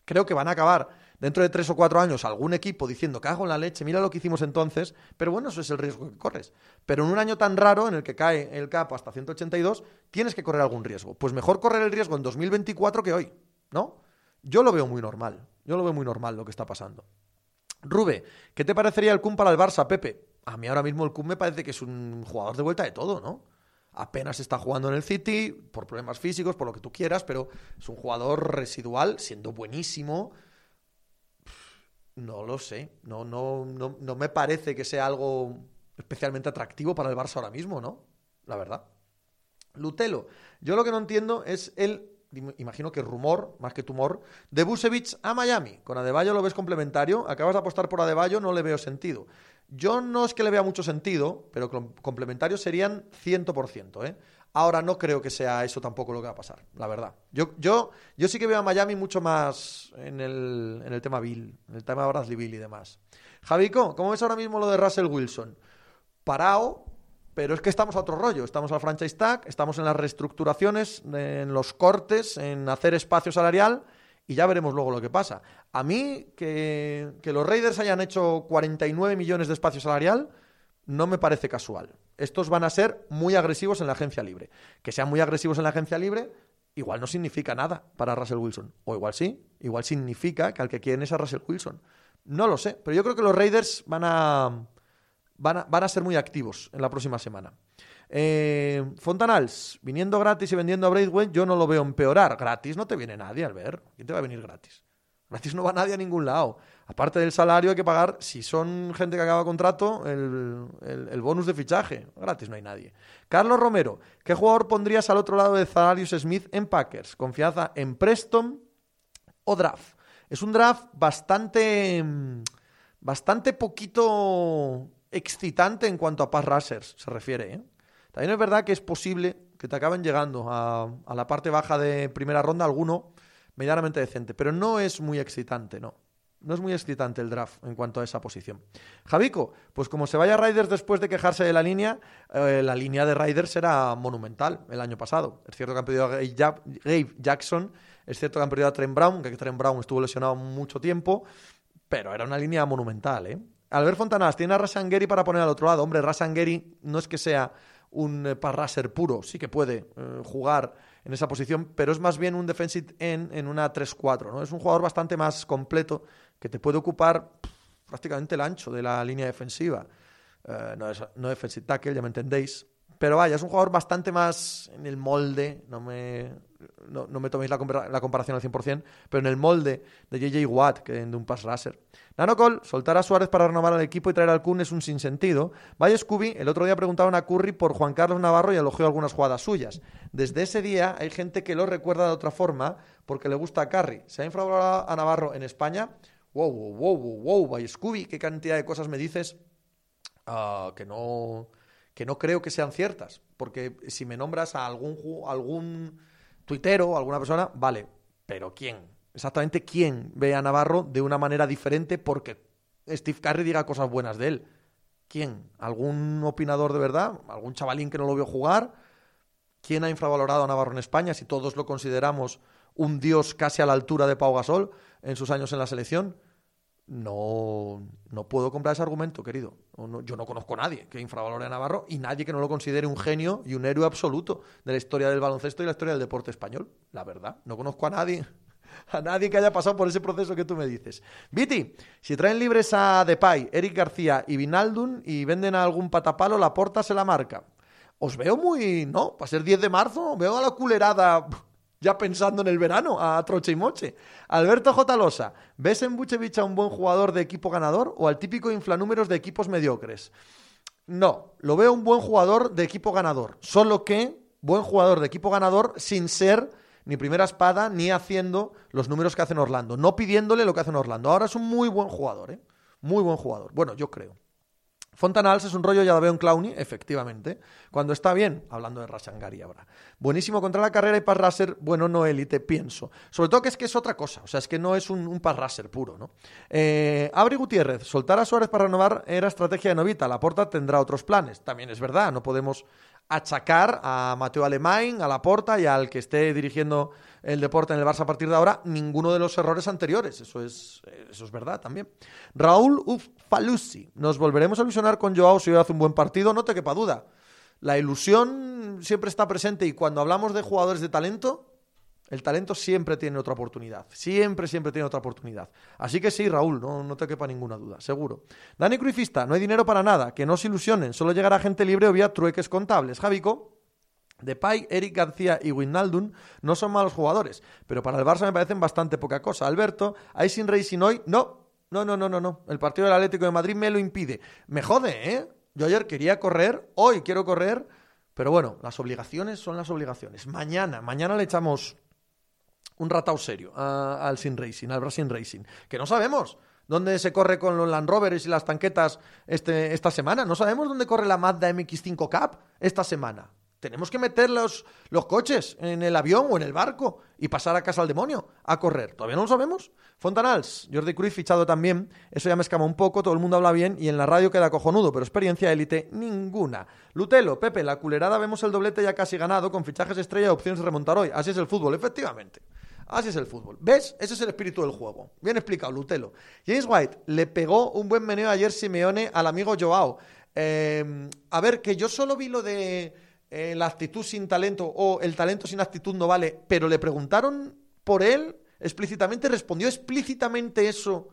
Creo que van a acabar dentro de tres o cuatro años algún equipo diciendo cago en la leche, mira lo que hicimos entonces, pero bueno, eso es el riesgo que corres. Pero en un año tan raro en el que cae el capo hasta 182, tienes que correr algún riesgo. Pues mejor correr el riesgo en 2024 que hoy, ¿no? Yo lo veo muy normal, yo lo veo muy normal lo que está pasando. Rube, ¿qué te parecería el CUM para el Barça, Pepe? A mí ahora mismo el CUM me parece que es un jugador de vuelta de todo, ¿no? Apenas está jugando en el City, por problemas físicos, por lo que tú quieras, pero es un jugador residual, siendo buenísimo. No lo sé, no, no, no, no me parece que sea algo especialmente atractivo para el Barça ahora mismo, ¿no? La verdad. Lutelo, yo lo que no entiendo es el, imagino que rumor, más que tumor, de Busevich a Miami. Con Adebayo lo ves complementario, acabas de apostar por Adebayo, no le veo sentido. Yo no es que le vea mucho sentido, pero complementarios serían 100%. ¿eh? Ahora no creo que sea eso tampoco lo que va a pasar, la verdad. Yo, yo, yo sí que veo a Miami mucho más en el, en el tema Bill, en el tema Bradley Bill y demás. Javico, ¿cómo ves ahora mismo lo de Russell Wilson? Parado, pero es que estamos a otro rollo. Estamos al franchise tag, estamos en las reestructuraciones, en los cortes, en hacer espacio salarial y ya veremos luego lo que pasa. A mí, que, los Raiders hayan hecho 49 millones de espacio salarial, no me parece casual. Estos van a ser muy agresivos en la agencia libre. Que sean muy agresivos en la agencia libre, igual no significa nada para Russell Wilson. O igual sí, igual significa que al que quieren es a Russell Wilson. No lo sé, pero yo creo que los Raiders van a, van a, van a ser muy activos en la próxima semana. Eh, Fontanals, viniendo gratis y vendiendo a Braithwaite, yo no lo veo empeorar. Gratis no te viene nadie al ver. ¿Quién te va a venir gratis? Gratis no va nadie a ningún lado. Aparte del salario hay que pagar, si son gente que acaba contrato, el, el, bonus de fichaje. Gratis no hay nadie. Carlos Romero, ¿qué jugador pondrías al otro lado de Zalarius Smith en Packers? ¿Confianza en Preston o draft? Es un draft bastante, bastante poquito excitante en cuanto a pass rushers se refiere. ¿eh? También es verdad que es posible que te acaben llegando a, la parte baja de primera ronda alguno medianamente decente, pero no es muy excitante, no. No es muy excitante el draft en cuanto a esa posición. Javico, pues como se vaya Riders después de quejarse de la línea, eh, la línea de Riders era monumental el año pasado. Es cierto que han perdido a Gabe Jackson, es cierto que han perdido a Trent Brown, que Trent Brown estuvo lesionado mucho tiempo, pero era una línea monumental, ¿eh? Albert Fontanas tiene a Rasangeri para poner al otro lado. Hombre, Rasangeri no es que sea un eh, parraser puro, sí que puede eh, jugar en esa posición, pero es más bien un defensive end en una 3-4, ¿no? Es un jugador bastante más completo que te puede ocupar prácticamente el ancho de la línea defensiva. Eh, no, es, no defensive tackle, ya me entendéis. Pero vaya, es un jugador bastante más en el molde, no me, no, me toméis la, la, comparación al 100%, pero en el molde de JJ Watt, que de un pass rusher. Nanocol, soltar a Suárez para renovar al equipo y traer al Kun es un sinsentido. Vaya Scooby, el otro día preguntaron a Curry por Juan Carlos Navarro y elogió algunas jugadas suyas. Desde ese día hay gente que lo recuerda de otra forma porque le gusta a Curry. ¿Se ha infravalorado a Navarro en España? Wow, wow, wow, wow, wow, vaya Scooby, qué cantidad de cosas me dices uh, que no que no creo que sean ciertas, porque si me nombras a algún algún tuitero, alguna persona, vale, pero ¿quién? Exactamente quién ve a Navarro de una manera diferente porque Steve Curry diga cosas buenas de él. ¿Quién? ¿Algún opinador de verdad? ¿Algún chavalín que no lo vio jugar? ¿Quién ha infravalorado a Navarro en España si todos lo consideramos un dios casi a la altura de Pau Gasol en sus años en la selección? no, no puedo comprar ese argumento, querido. yo no conozco a nadie que infravalore a Navarro y nadie que no lo considere un genio y un héroe absoluto de la historia del baloncesto y la historia del deporte español. La verdad, no conozco a nadie. A nadie que haya pasado por ese proceso que tú me dices. Viti, si traen libres a Depay, Eric García y Vinaldun y venden a algún patapalo, la porta se la marca. Os veo muy, ¿no? Para ser 10 de marzo, veo a la culerada ya pensando en el verano, a troche y moche. Alberto J. Losa, ¿ves en Buchevich a un buen jugador de equipo ganador o al típico inflanúmeros de equipos mediocres? No, lo veo un buen jugador de equipo ganador, solo que buen jugador de equipo ganador sin ser ni primera espada ni haciendo los números que hacen Orlando, no pidiéndole lo que hacen Orlando. Ahora es un muy buen jugador, ¿eh? Muy buen jugador. Bueno, yo creo. Fontanals es un rollo, ya lo veo en Clowny, efectivamente. Cuando está bien, hablando de Rashangari ahora. Buenísimo contra la carrera y pass raser, bueno, no élite, pienso. Sobre todo que es que es otra cosa, o sea, es que no es un, un puro, ¿no? Eh, Gutiérrez, soltar a Suárez para renovar era estrategia de novita. La Porta tendrá otros planes. También es verdad, no podemos achacar a Mateo Alemán, a la Porta y al que esté dirigiendo el deporte en el Barça a partir de ahora ninguno de los errores anteriores. Eso es, eso es verdad también. Raúl Uffalusi. Nos volveremos a ilusionar con Joao si hoy hace un buen partido, no te quepa duda. La ilusión siempre está presente y cuando hablamos de jugadores de talento, el talento siempre tiene otra oportunidad. Siempre, siempre tiene otra oportunidad. Así que sí, Raúl, no, no te quepa ninguna duda, seguro. Dani Cruifista, no hay dinero para nada, que no se ilusionen, solo llegará gente libre o vía trueques contables. Javico, Depay, Eric García y Wijnaldum no son malos jugadores, pero para el Barça me parecen bastante poca cosa. Alberto, ¿hay sin Racing hoy? No, no, no, no, no, no. El partido del Atlético de Madrid me lo impide. Me jode, ¿eh? Yo ayer quería correr, hoy quiero correr, pero bueno, las obligaciones son las obligaciones. Mañana, mañana le echamos un ratao serio al Sin Racing, al Brasil Racing, que no sabemos dónde se corre con los Land Rovers y las tanquetas este, esta semana. No sabemos dónde corre la Mazda MX5 Cup esta semana. Tenemos que meter los, los, coches en el avión o en el barco y pasar a casa al demonio a correr. ¿Todavía no lo sabemos? Fontanals, Jordi Cruz fichado también. Eso ya me escama un poco, todo el mundo habla bien y en la radio queda cojonudo, pero experiencia élite ninguna. Lutelo, Pepe, la culerada vemos el doblete ya casi ganado con fichajes estrella y opciones de remontar hoy. Así es el fútbol, efectivamente. Así es el fútbol. ¿Ves? Ese es el espíritu del juego. Bien explicado, Lutelo. James White le pegó un buen meneo ayer Simeone al amigo Joao. Eh, a ver, que yo solo vi lo de eh, la actitud sin talento o el talento sin actitud no vale, pero le preguntaron por él explícitamente, respondió explícitamente eso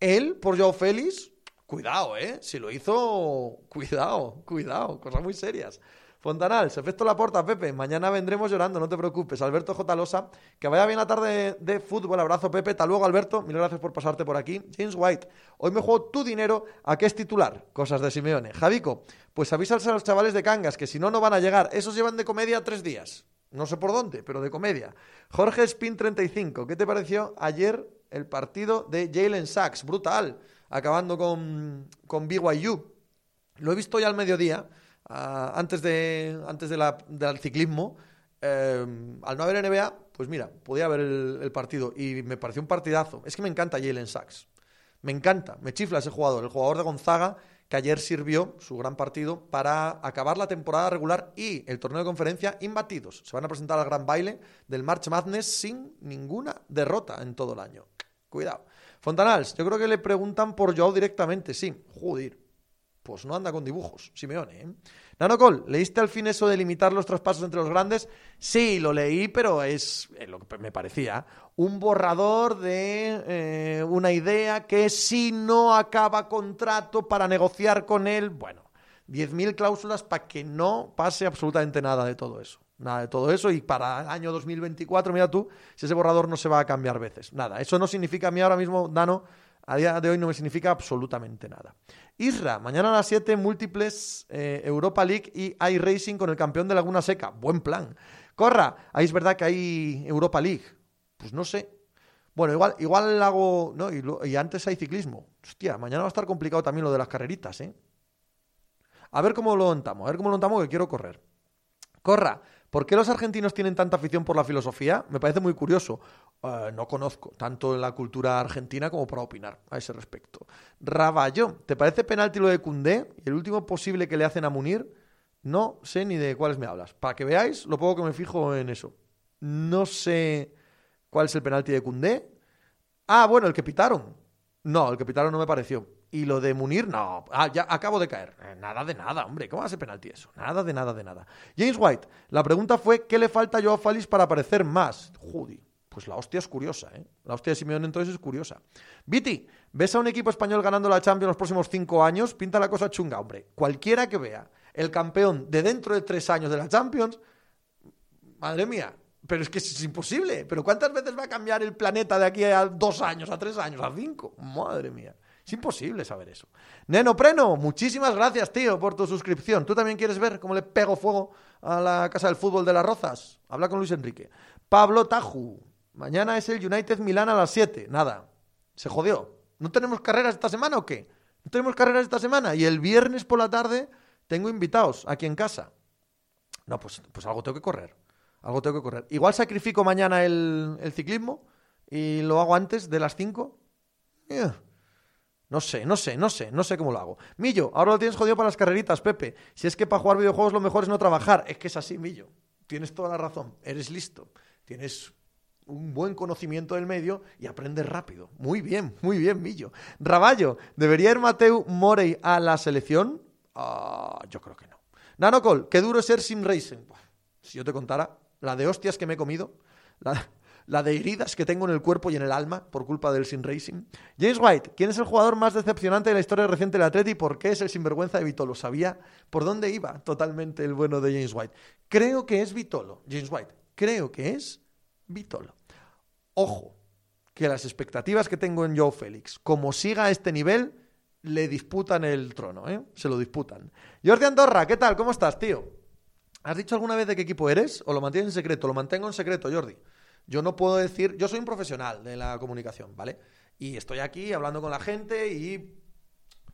él por Joao Félix, cuidado, ¿eh? Si lo hizo, cuidado, cuidado, cosas muy serias. Fontanals, efecto la porta, Pepe. Mañana vendremos llorando, no te preocupes. Alberto J. Losa, que vaya bien la tarde de, fútbol. Abrazo, Pepe. Hasta luego, Alberto. Mil gracias por pasarte por aquí. James White, hoy me juego tu dinero a qué es titular. Cosas de Simeone. Javico, pues avísales a los chavales de Cangas que si no, no van a llegar. Esos llevan de comedia tres días. No sé por dónde, pero de comedia. Jorge Spin 35, ¿qué te pareció ayer el partido de Jalen Sachs? Brutal. Acabando con, con BYU. Lo he visto ya al mediodía antes, de, antes de la, del ciclismo, eh, al no haber NBA, pues mira, podía ver el, partido y me pareció un partidazo. Es que me encanta Jalen Sachs. Me encanta, me chifla ese jugador, el jugador de Gonzaga que ayer sirvió su gran partido para acabar la temporada regular y el torneo de conferencia imbatidos. Se van a presentar al gran baile del March Madness sin ninguna derrota en todo el año. Cuidado. Fontanals, yo creo que le preguntan por Joe directamente, sí. Joder, pues no anda con dibujos, Simeone. ¿eh? Nanocol, ¿leíste al fin eso de limitar los traspasos entre los grandes? Sí, lo leí, pero es lo que me parecía un borrador de eh, una idea que si no acaba contrato para negociar con él, bueno, 10.000 cláusulas para que no pase absolutamente nada de todo eso. Nada de todo eso y para el año 2024, mira tú, si ese borrador no se va a cambiar veces. Nada, eso no significa a mí ahora mismo, Dano, a día de hoy no me significa absolutamente nada. Isra, mañana a las 7, múltiples eh, Europa League y iRacing con el campeón de Laguna Seca. Buen plan. Corra, ahí es verdad que hay Europa League. Pues no sé. Bueno, igual, igual hago. ¿no? Y, y, antes hay ciclismo. Hostia, mañana va a estar complicado también lo de las carreritas, ¿eh? A ver cómo lo montamos, a ver cómo lo montamos que quiero correr. Corra, ¿Por qué los argentinos tienen tanta afición por la filosofía? Me parece muy curioso. Eh, no conozco tanto en la cultura argentina como para opinar a ese respecto. Raballo, ¿te parece penalti lo de Cundé? El último posible que le hacen a Munir, no sé ni de cuáles me hablas. Para que veáis lo poco que me fijo en eso. No sé cuál es el penalti de Cundé. Ah, bueno, el que pitaron. No, el que pitaron no me pareció. Y lo de Munir, no. Ah, ya acabo de caer. Eh, nada de nada, hombre. ¿Cómo va a ser penalti eso? Nada de nada de nada. James White, la pregunta fue: ¿qué le falta a Joao Félix para aparecer más? Judy. Pues la hostia es curiosa, ¿eh? La hostia de Simeone entonces es curiosa. Viti, ¿ves a un equipo español ganando la Champions los próximos cinco años? Pinta la cosa chunga, hombre. Cualquiera que vea el campeón de dentro de tres años de la Champions, madre mía, pero es que es imposible. ¿Pero cuántas veces va a cambiar el planeta de aquí a dos años, a tres años, a cinco? Madre mía. Es imposible saber eso. Neno Preno, muchísimas gracias, tío, por tu suscripción. ¿Tú también quieres ver cómo le pego fuego a la Casa del Fútbol de las Rozas? Habla con Luis Enrique. Pablo Taju, mañana es el United Milán a las 7. Nada, se jodió. ¿No tenemos carreras esta semana o qué? ¿No tenemos carreras esta semana? Y el viernes por la tarde tengo invitados aquí en casa. No, pues, pues algo tengo que correr. Algo tengo que correr. Igual sacrifico mañana el, ciclismo y lo hago antes de las 5. No sé, no sé, no sé, no sé cómo lo hago. Millo, ahora lo tienes jodido para las carreritas, Pepe. Si es que para jugar videojuegos lo mejor es no trabajar. Es que es así, Millo. Tienes toda la razón. Eres listo. Tienes un buen conocimiento del medio y aprendes rápido. Muy bien, muy bien, Millo. Raballo, ¿debería ir Mateu Morey a la selección? Ah, yo creo que no. Nanocol, qué duro es ser sim racing. Si yo te contara la de hostias que me he comido, la, la de heridas que tengo en el cuerpo y en el alma por culpa del sin racing. James White, ¿quién es el jugador más decepcionante de la historia reciente del Atleti y por qué es el sinvergüenza de Vitolo? Sabía por dónde iba totalmente el bueno de James White. Creo que es Vitolo, James White. Creo que es Vitolo. Ojo, que las expectativas que tengo en Joe Félix, como siga a este nivel, le disputan el trono, ¿eh? Se lo disputan. Jordi Andorra, ¿qué tal? ¿Cómo estás, tío? ¿Has dicho alguna vez de qué equipo eres o lo mantienes en secreto? Lo mantengo en secreto, Jordi. Yo no puedo decir, yo soy un profesional de la comunicación, ¿vale? Y estoy aquí hablando con la gente y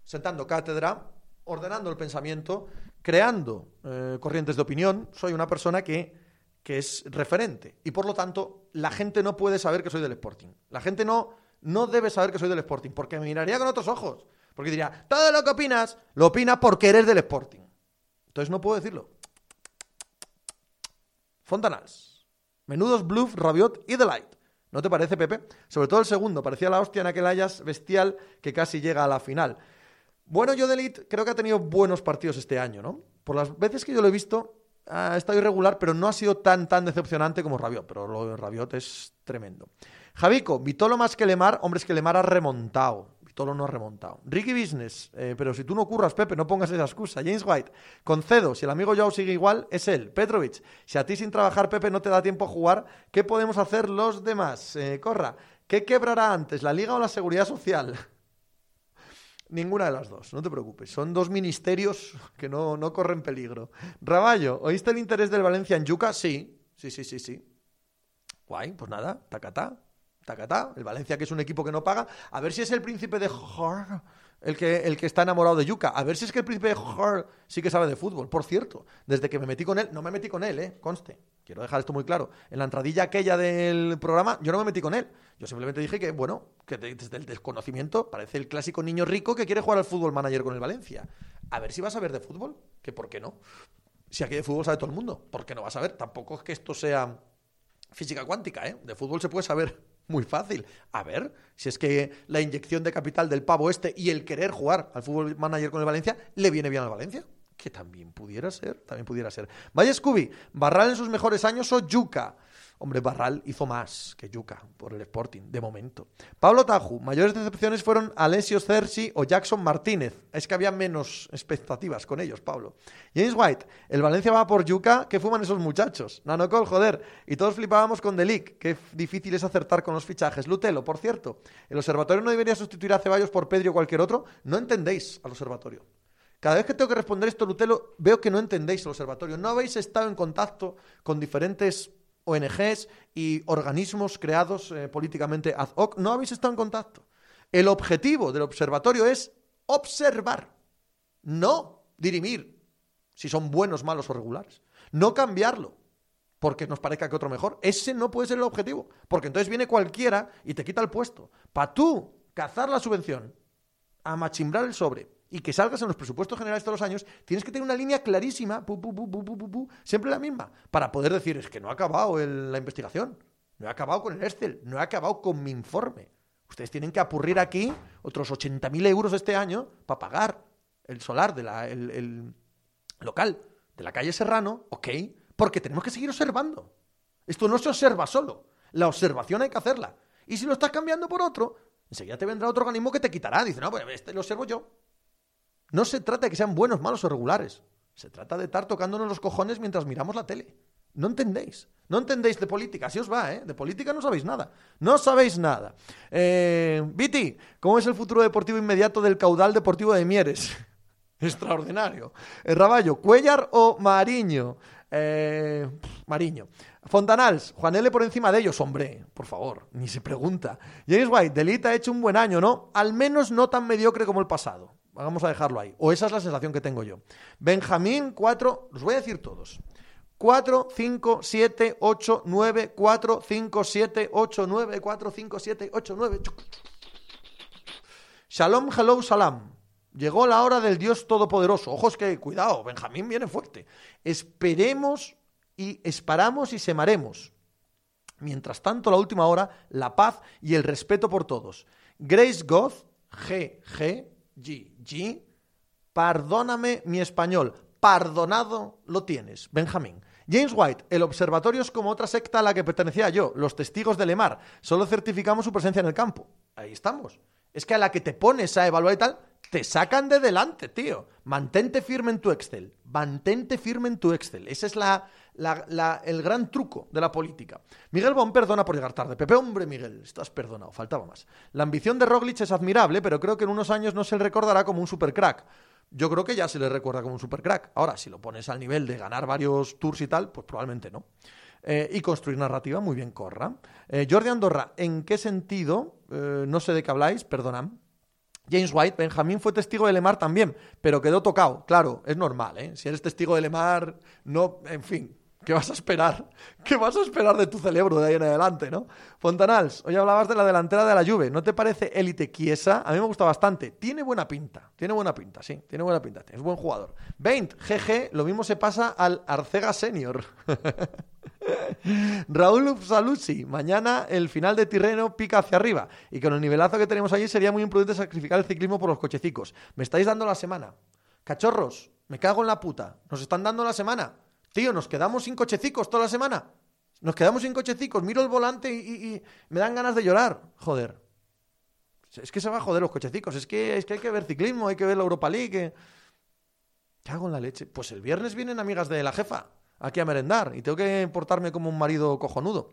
sentando cátedra, ordenando el pensamiento, creando eh, corrientes de opinión. Soy una persona que, que es referente y por lo tanto la gente no puede saber que soy del Sporting. La gente no, no debe saber que soy del Sporting porque me miraría con otros ojos. Porque diría, todo lo que opinas, lo opinas porque eres del Sporting. Entonces no puedo decirlo. Fontanals. Menudos Bluff, Rabiot y Delight. ¿No te parece, Pepe? Sobre todo el segundo, parecía la hostia en aquel Ayas bestial que casi llega a la final. Bueno, yo Delight creo que ha tenido buenos partidos este año, ¿no? Por las veces que yo lo he visto, ha estado irregular, pero no ha sido tan, tan decepcionante como Rabiot. Pero lo de Rabiot es tremendo. Javico, Vitolo más que Lemar. Hombre, es que Lemar ha remontado. Vitolo no ha remontado. Ricky Business, eh, pero si tú no curras, Pepe, no pongas esa excusa. James White, concedo, si el amigo Joao sigue igual, es él. Petrovic, si a ti sin trabajar, Pepe, no te da tiempo a jugar, ¿qué podemos hacer los demás? Eh, corra, ¿qué quebrará antes, la liga o la seguridad social? Ninguna de las dos, no te preocupes. Son dos ministerios que no, no corren peligro. Raballo, ¿oíste el interés del Valencia en Yuca? Sí, sí, sí, sí, sí. Guay, pues nada, tacatá, tacatá. El Valencia, que es un equipo que no paga. A ver si es el príncipe de Jor el que, el que está enamorado de Yuca. A ver si es que el príncipe de Jor sí que sabe de fútbol. Por cierto, desde que me metí con él, no me metí con él, eh, conste. Quiero dejar esto muy claro. En la entradilla aquella del programa, yo no me metí con él. Yo simplemente dije que, bueno, que desde el desconocimiento parece el clásico niño rico que quiere jugar al fútbol manager con el Valencia. A ver si vas a ver de fútbol, que por qué no. Si aquí de fútbol sabe todo el mundo, ¿por qué no vas a ver? Tampoco es que esto sea física cuántica, ¿eh? De fútbol se puede saber muy fácil. A ver, si es que la inyección de capital del pavo este y el querer jugar al fútbol manager con el Valencia le viene bien al Valencia. Que también pudiera ser, también pudiera ser. Vaya Scooby, Barral en sus mejores años o Yuca. Hombre, Barral hizo más que Yuca por el Sporting, de momento. Pablo Taju, mayores decepciones fueron Alessio Cerci o Jackson Martínez. Es que había menos expectativas con ellos, Pablo. James White, el Valencia va por Yuca, ¿qué fuman esos muchachos? Nanocol, joder. Y todos flipábamos con Delic, qué difícil es acertar con los fichajes. Lutelo, por cierto, ¿el observatorio no debería sustituir a Ceballos por Pedro o cualquier otro? No entendéis al observatorio. Cada vez que tengo que responder esto, Lutelo, veo que no entendéis el observatorio. No habéis estado en contacto con diferentes ONGs y organismos creados eh, políticamente ad hoc, no habéis estado en contacto. El objetivo del observatorio es observar, no dirimir si son buenos, malos o regulares. No cambiarlo porque nos parezca que otro mejor. Ese no puede ser el objetivo, porque entonces viene cualquiera y te quita el puesto. Para tú cazar la subvención, a machimbrar el sobre y que salgas en los presupuestos generales todos los años, tienes que tener una línea clarísima, siempre la misma, para poder decir, es que no ha acabado la investigación, no he acabado con el Excel, no he acabado con mi informe. Ustedes tienen que apurrir aquí otros 80.000 euros este año para pagar el solar de la, el, local de la calle Serrano, ok, porque tenemos que seguir observando. Esto no se observa solo, la observación hay que hacerla. Y si lo estás cambiando por otro, enseguida te vendrá otro organismo que te quitará. Dice, no, pues este lo observo yo. No se trata de que sean buenos, malos o regulares. Se trata de estar tocándonos los cojones mientras miramos la tele. No entendéis. No entendéis de política. Así os va, ¿eh? De política no sabéis nada. No sabéis nada. Eh, Viti, ¿cómo es el futuro deportivo inmediato del caudal deportivo de Mieres? Extraordinario. El Raballo, ¿Cuellar o Mariño? Eh, Mariño. Fontanals, Juanele por encima de ellos, hombre, por favor, ni se pregunta. James White, Delita ha hecho un buen año, ¿no? Al menos no tan mediocre como el pasado. Vamos a dejarlo ahí. O esa es la sensación que tengo yo. Benjamín, 4, los voy a decir todos. 4, 5, 7, 8, 9, 4, 5, 7, 8, 9, 4, 5, 7, 8, 9. Shalom, hello, salam. Llegó la hora del Dios Todopoderoso. Ojos que, cuidado, Benjamín viene fuerte. Esperemos y esperamos y semaremos. Mientras tanto, la última hora, la paz y el respeto por todos. Grace Goth, G, G, G, perdóname mi español, perdonado lo tienes, Benjamín. James White, el observatorio es como otra secta a la que pertenecía yo, los testigos de Lemar, solo certificamos su presencia en el campo. Ahí estamos. Es que a la que te pones a evaluar y tal, te sacan de delante, tío. Mantente firme en tu Excel. Mantente firme en tu Excel. Ese es la, el gran truco de la política. Miguel Bon perdona por llegar tarde. Pepe, hombre, Miguel, estás perdonado, faltaba más. La ambición de Roglic es admirable, pero creo que en unos años no se le recordará como un supercrack. Yo creo que ya se le recuerda como un supercrack. Ahora, si lo pones al nivel de ganar varios tours y tal, pues probablemente no. Eh, y construir narrativa, muy bien, corra. Eh, Jordi Andorra, ¿en qué sentido? Eh, no sé de qué habláis, perdonad. James White, Benjamín fue testigo de Lemar también, pero quedó tocado. Claro, es normal, ¿eh? Si eres testigo de Lemar, no, en fin, ¿Qué vas a esperar? ¿Qué vas a esperar de tu cerebro de ahí en adelante, no? Fontanals, hoy hablabas de la delantera de la Juve. ¿No te parece élite Chiesa? A mí me gusta bastante. Tiene buena pinta. Tiene buena pinta, sí. Tiene buena pinta. Es buen jugador. 20, GG, lo mismo se pasa al Arcega Senior. Raúl Saluzzi, mañana el final de Tirreno pica hacia arriba. Y con el nivelazo que tenemos allí sería muy imprudente sacrificar el ciclismo por los cochecicos. Me estáis dando la semana. Cachorros, me cago en la puta. Nos están dando la semana. Tío, nos quedamos sin cochecicos toda la semana. Nos quedamos sin cochecicos. Miro el volante y, me dan ganas de llorar. Joder. Es que se va a joder los cochecicos. Es que, es que hay que ver ciclismo, hay que ver la Europa League. ¿Qué hago en la leche? Pues el viernes vienen amigas de la jefa aquí a merendar y tengo que portarme como un marido cojonudo.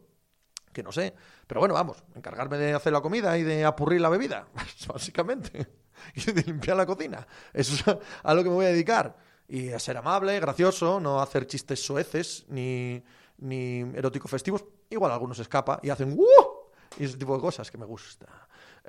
Que no sé. Pero bueno, vamos, encargarme de hacer la comida y de apurrir la bebida, básicamente. Y de limpiar la cocina. Eso es a lo que me voy a dedicar. Y a ser amable, gracioso, no hacer chistes soeces ni, ni erótico festivos. Igual algunos escapa y hacen ¡Uh! y ese tipo de cosas que me gusta.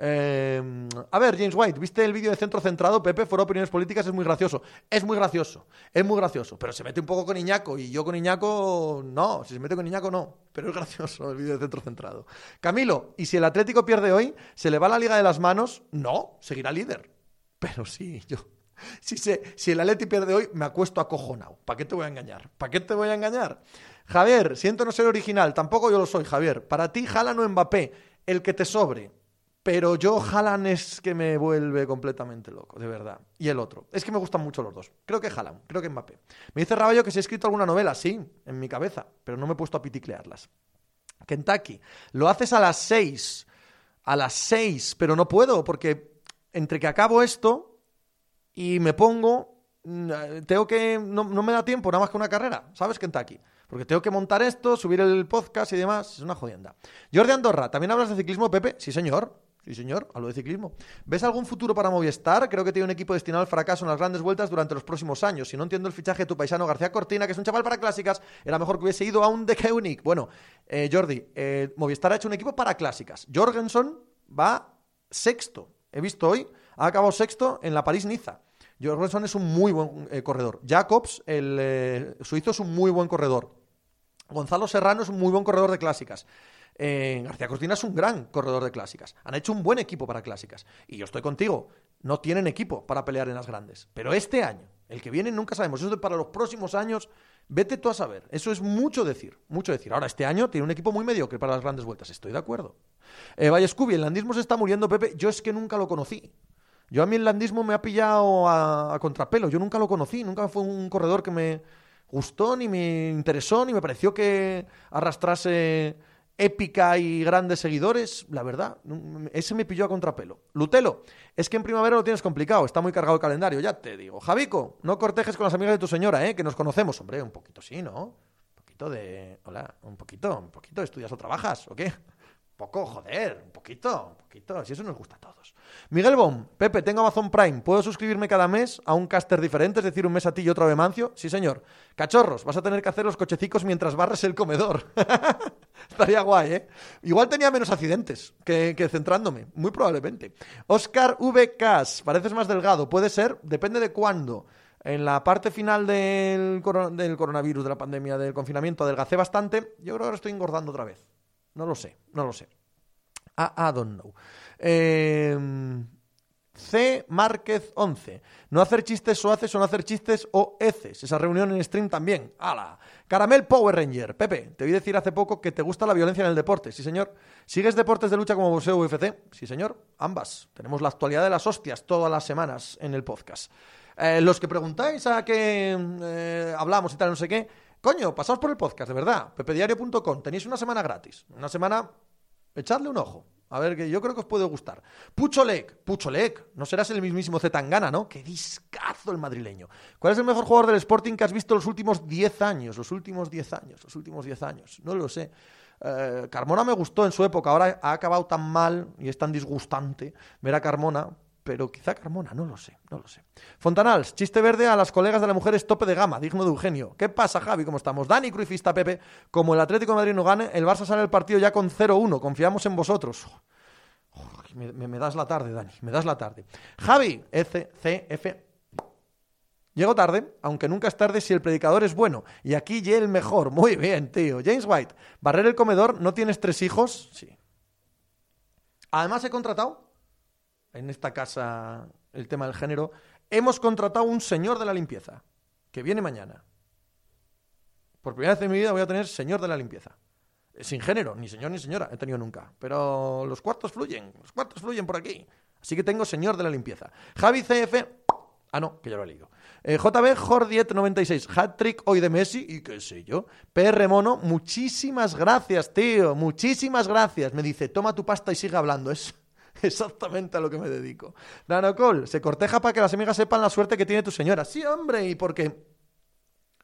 Eh, a ver, James White, ¿viste el vídeo de Centro Centrado? Pepe, fuera opiniones políticas, es muy gracioso. Es muy gracioso, es muy gracioso, pero se mete un poco con Iñaco y yo con Iñaco no, si se mete con Iñaco no, pero es gracioso el vídeo de Centro Centrado. Camilo, ¿y si el Atlético pierde hoy, se le va la liga de las manos? No, seguirá líder. Pero sí, yo... Si, se, si el Atleti pierde hoy, me acuesto acojonado. ¿Para qué te voy a engañar? ¿Para qué te voy a engañar? Javier, siento no ser original, tampoco yo lo soy, Javier. Para ti, Jala no Mbappé, el que te sobre. Pero yo, Haaland es que me vuelve completamente loco, de verdad. Y el otro. Es que me gustan mucho los dos. Creo que Haaland, creo que Mbappé. Me dice Raballo que se ha escrito alguna novela, sí, en mi cabeza, pero no me he puesto a piticlearlas. Kentucky, lo haces a las seis. A las seis, pero no puedo, porque entre que acabo esto y me pongo, mm, tengo que. No, me da tiempo nada más que una carrera, ¿sabes, Kentucky? Porque tengo que montar esto, subir el podcast y demás. Es una jodienda. Jordi Andorra, ¿también hablas de ciclismo, Pepe? Sí, señor. Sí, señor, hablo de ciclismo. ¿Ves algún futuro para Movistar? Creo que tiene un equipo destinado al fracaso en las grandes vueltas durante los próximos años. Si no entiendo el fichaje de tu paisano García Cortina, que es un chaval para clásicas, era mejor que hubiese ido a un de Unique. Bueno, eh, Jordi, eh, Movistar ha hecho un equipo para clásicas. Jorgensen va sexto. He visto hoy, ha acabado sexto en la París-Niza. Jorgensen es un muy buen eh, corredor. Jacobs, el suizo, es un muy buen corredor. Gonzalo Serrano es un muy buen corredor de clásicas. Eh, García Cortina es un gran corredor de clásicas. Han hecho un buen equipo para clásicas. Y yo estoy contigo. No tienen equipo para pelear en las grandes. Pero este año, el que viene, nunca sabemos. Eso es para los próximos años. Vete tú a saber. Eso es mucho decir. Mucho decir. Ahora, este año tiene un equipo muy mediocre para las grandes vueltas. Estoy de acuerdo. Eh, Scooby, el landismo se está muriendo, Pepe. Yo es que nunca lo conocí. Yo a mí el landismo me ha pillado a, a contrapelo. Yo nunca lo conocí. Nunca fue un corredor que me gustó, ni me interesó, ni me pareció que arrastrase épica y grandes seguidores, la verdad, ese me pilló a contrapelo. Lutelo, es que en primavera lo tienes complicado, está muy cargado el calendario, ya te digo. Javico, no cortejes con las amigas de tu señora, ¿eh? que nos conocemos, hombre, un poquito sí, ¿no? Un poquito de... Hola, un poquito, un poquito, ¿estudias o trabajas o qué? Poco, joder, un poquito, un poquito, si eso nos gusta a todos. Miguel Bom, Pepe, tengo Amazon Prime, ¿puedo suscribirme cada mes a un caster diferente, es decir, un mes a ti y otro a Bemancio? Sí, señor. Cachorros, vas a tener que hacer los cochecicos mientras barres el comedor. Estaría guay, ¿eh? Igual tenía menos accidentes que, centrándome, muy probablemente. Oscar V. Cas, pareces más delgado, puede ser, depende de cuándo. En la parte final del, del coronavirus, de la pandemia, del confinamiento, adelgacé bastante. Yo creo que ahora estoy engordando otra vez. No lo sé, no lo sé. I, don't know. Em, C. Márquez 11. No hacer chistes o haces o no hacer chistes o heces. Esa reunión en stream también. ¡Hala! Caramel Power Ranger. Pepe, te vi decir hace poco que te gusta la violencia en el deporte. Sí, señor. ¿Sigues deportes de lucha como boxeo UFC? Sí, señor. Ambas. Tenemos la actualidad de las hostias todas las semanas en el podcast. Eh, los que preguntáis a qué eh, hablamos y tal, no sé qué, Coño, pasaos por el podcast, de verdad. pepediario.com. Tenéis una semana gratis. Una semana. Echadle un ojo. A ver, que yo creo que os puede gustar. Pucholek, Pucholek, no serás el mismísimo Zetangana, ¿no? Qué discazo el madrileño. ¿Cuál es el mejor jugador del Sporting que has visto los últimos 10 años? Los últimos 10 años, los últimos 10 años. No lo sé. Eh, Carmona me gustó en su época, ahora ha acabado tan mal y es tan disgustante ver a Carmona, pero quizá Carmona, no lo sé, no lo sé. Fontanals, chiste verde a las colegas de la mujer es tope de gama, digno de Eugenio. ¿Qué pasa, Javi? ¿Cómo estamos? Dani, Cruifista, Pepe. Como el Atlético Madrid no gane, el Barça sale el partido ya con 0-1. Confiamos en vosotros. me, das la tarde, Dani, me das la tarde. Javi, F. Llego tarde, aunque nunca es tarde si el predicador es bueno. Y aquí ya el mejor. Muy bien, tío. James White, barrer el comedor, ¿no tienes tres hijos? Sí. Además he contratado en esta casa el tema del género, hemos contratado un señor de la limpieza, que viene mañana. Por primera vez en mi vida voy a tener señor de la limpieza. Sin género, ni señor ni señora, he tenido nunca. Pero los cuartos fluyen, los cuartos fluyen por aquí. Así que tengo señor de la limpieza. Javi CF, Ah, no, que ya lo he leído. Eh, JB Jordiet96, hat-trick hoy de Messi y qué sé yo. PR Mono, muchísimas gracias, tío, muchísimas gracias. Me dice, toma tu pasta y sigue hablando. Es exactamente a lo que me dedico. Nanocol, se corteja para que las amigas sepan la suerte que tiene tu señora. Sí, hombre, y porque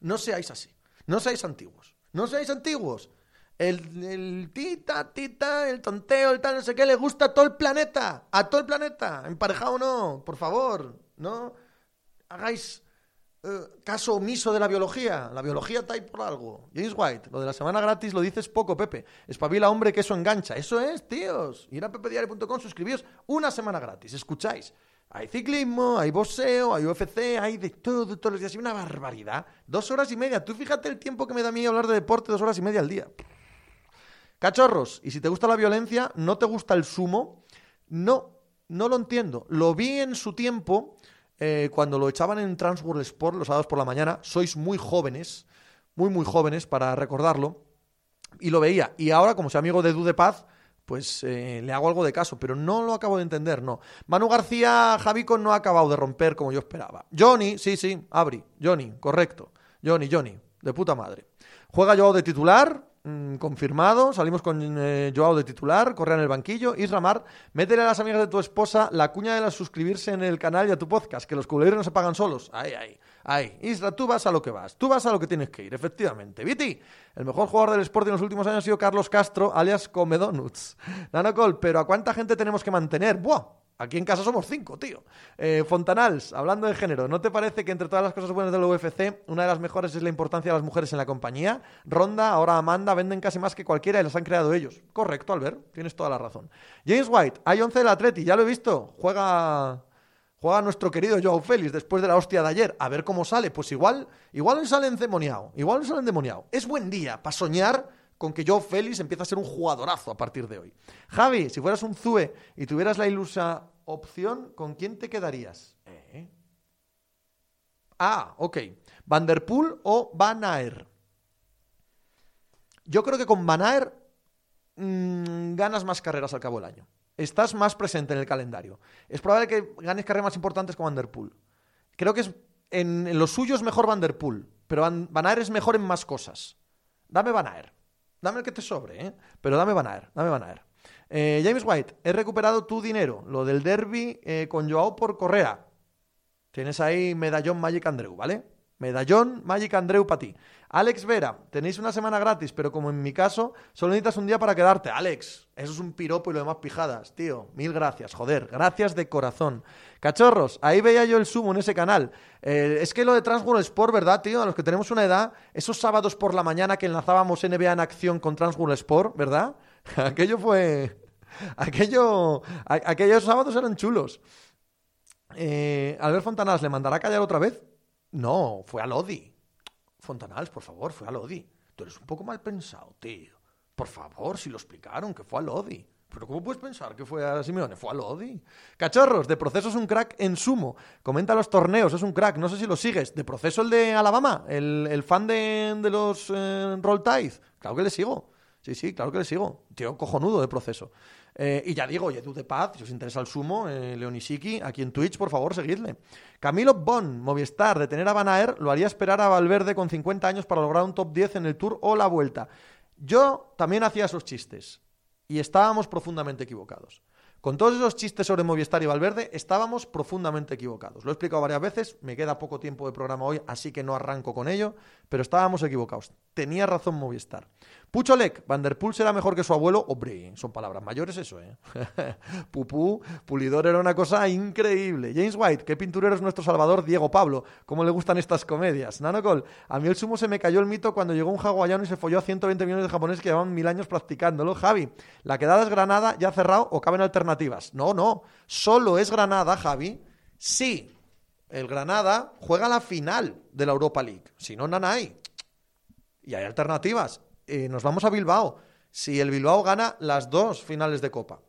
no seáis así, no seáis antiguos, no seáis antiguos. El, el, tita, tita, el tonteo, el tal, no sé qué, le gusta a todo el planeta. A todo el planeta. Emparejado no, por favor. No hagáis eh, caso omiso de la biología. La biología está ahí por algo. James White, lo de la semana gratis lo dices poco, Pepe. Espabila, hombre, que eso engancha. Eso es, tíos. Ir a pepediario.com, suscribíos una semana gratis. Escucháis. Hay ciclismo, hay boxeo, hay UFC, hay de todo todos los días. Y una barbaridad. Dos horas y media. Tú fíjate el tiempo que me da a mí hablar de deporte, dos horas y media al día. Cachorros, y si te gusta la violencia, no te gusta el sumo, no, no lo entiendo. Lo vi en su tiempo, eh, cuando lo echaban en Transworld Sport los sábados por la mañana. Sois muy jóvenes, muy, muy jóvenes para recordarlo. Y lo veía. Y ahora, como soy amigo de Dude Paz, pues eh, le hago algo de caso, pero no lo acabo de entender, no. Manu García Javico no ha acabado de romper como yo esperaba. Johnny, sí, sí, Abri, Johnny, correcto. Johnny, Johnny, de puta madre. Juega yo de titular, Mm, confirmado, salimos con eh, Joao de titular, Correa en el banquillo, Isramar, métele a las amigas de tu esposa la cuña de suscribirse en el canal y a tu podcast, que los culeros no se pagan solos. Ay, ay, ay. Isra, tú vas a lo que vas, tú vas a lo que tienes que ir, efectivamente. Viti, el mejor jugador del Sport en los últimos años ha sido Carlos Castro, alias Comedonuts. Nanocol, pero ¿a cuánta gente tenemos que mantener? ¡Buah! Aquí en casa somos cinco, tío. Eh, Fontanals, hablando de género, ¿no te parece que entre todas las cosas buenas del UFC, una de las mejores es la importancia de las mujeres en la compañía? Ronda, ahora Amanda, venden casi más que cualquiera y las han creado ellos. Correcto, Albert, tienes toda la razón. James White, hay 11 del Atleti, ya lo he visto. Juega juega nuestro querido Joao Félix después de la hostia de ayer. A ver cómo sale. Pues igual, igual le sale endemoniado. Igual le sale endemoniado. Es buen día para soñar con que Joao Félix empieza a ser un jugadorazo a partir de hoy. Javi, si fueras un Zue y tuvieras la ilusa opción, ¿con quién te quedarías? ¿Eh? Ah, ok. ¿Vanderpool o Van Aer? Yo creo que con Van Aer mmm, ganas más carreras al cabo del año. Estás más presente en el calendario. Es probable que ganes carreras más importantes con Vanderpool. Creo que es en, en lo suyo es mejor Vanderpool, pero Van, Van Aer es mejor en más cosas. Dame Van Aer. Dame el que te sobre, ¿eh? Pero dame Van Aer, dame Van Aer. Eh, James White, he recuperado tu dinero. Lo del derby eh, con Joao por Correa. Tienes ahí medallón Magic Andreu, ¿vale? Medallón Magic Andreu para ti. Alex Vera, tenéis una semana gratis, pero como en mi caso, solo necesitas un día para quedarte. Alex, eso es un piropo y lo demás pijadas, tío. Mil gracias, joder. Gracias de corazón. Cachorros, ahí veía yo el sumo en ese canal. Eh, es que lo de Transworld Sport, ¿verdad, tío? A los que tenemos una edad, esos sábados por la mañana que enlazábamos NBA en acción con Transworld Sport, ¿verdad? Aquello fue. Aquello. aquellos sábados eran chulos. Eh, Albert Fontanás, ¿le mandará a callar otra vez? No, fue a Lodi. Fontanals, por favor, fue a Lodi. Tú eres un poco mal pensado, tío. Por favor, si lo explicaron, que fue a Lodi. Pero ¿cómo puedes pensar que fue a Simeone? Fue a Lodi. Cachorros, de proceso es un crack en sumo. Comenta los torneos, es un crack. No sé si lo sigues. De proceso el de Alabama, el, fan de, los eh, Roll Tide. Claro que le sigo. Sí, sí, claro que le sigo. Tío, cojonudo de proceso. Eh, y ya digo, Yedu de Paz, si os interesa el sumo, eh, Leonisiki, aquí en Twitch, por favor, seguidle. Camilo Bon, Movistar, de tener a Van lo haría esperar a Valverde con 50 años para lograr un top 10 en el Tour o la Vuelta. Yo también hacía esos chistes y estábamos profundamente equivocados. Con todos esos chistes sobre Movistar y Valverde, estábamos profundamente equivocados. Lo he explicado varias veces, me queda poco tiempo de programa hoy, así que no arranco con ello, pero estábamos equivocados. Tenía razón Movistar. Pucholek, Vanderpool será mejor que su abuelo. Hombre, son palabras mayores eso, ¿eh? Pupú, Pulidor era una cosa increíble. James White, qué pinturero es nuestro salvador Diego Pablo. ¿Cómo le gustan estas comedias? Nanocol, a mí el sumo se me cayó el mito cuando llegó un hawaiano y se folló a 120 millones de japoneses que llevaban mil años practicándolo. Javi, la quedada es Granada, ya cerrado o caben alternativas. No, no, solo es Granada, Javi. Sí, el Granada juega la final de la Europa League. Si no, Nanay. Y hay alternativas. Eh, nos vamos a Bilbao. Si el Bilbao gana las dos finales de Copa.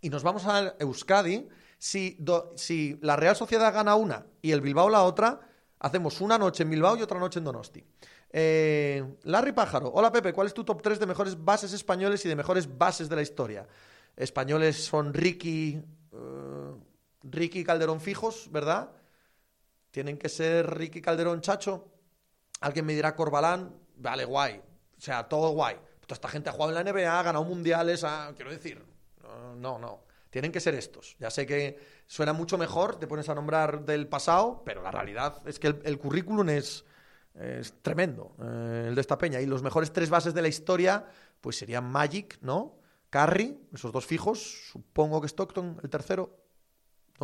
Y nos vamos a Euskadi. Si, si la Real Sociedad gana una y el Bilbao la otra, hacemos una noche en Bilbao y otra noche en Donosti. Eh, Larry Pájaro, hola Pepe, ¿cuál es tu top 3 de mejores bases españoles y de mejores bases de la historia? Españoles son Ricky, uh, Ricky Calderón Fijos, ¿verdad? Tienen que ser Ricky Calderón Chacho. Alguien me dirá Corbalán. Vale, guay. O sea, todo guay. Toda esta gente ha jugado en la NBA, ha ganado mundiales, quiero decir. No, no. Tienen que ser estos. Ya sé que suena mucho mejor, te pones a nombrar del pasado, pero la realidad es que el, currículum es, es tremendo, eh, el de esta peña. Y los mejores tres bases de la historia, pues serían Magic, ¿no? Carry, esos dos fijos. Supongo que Stockton, el tercero.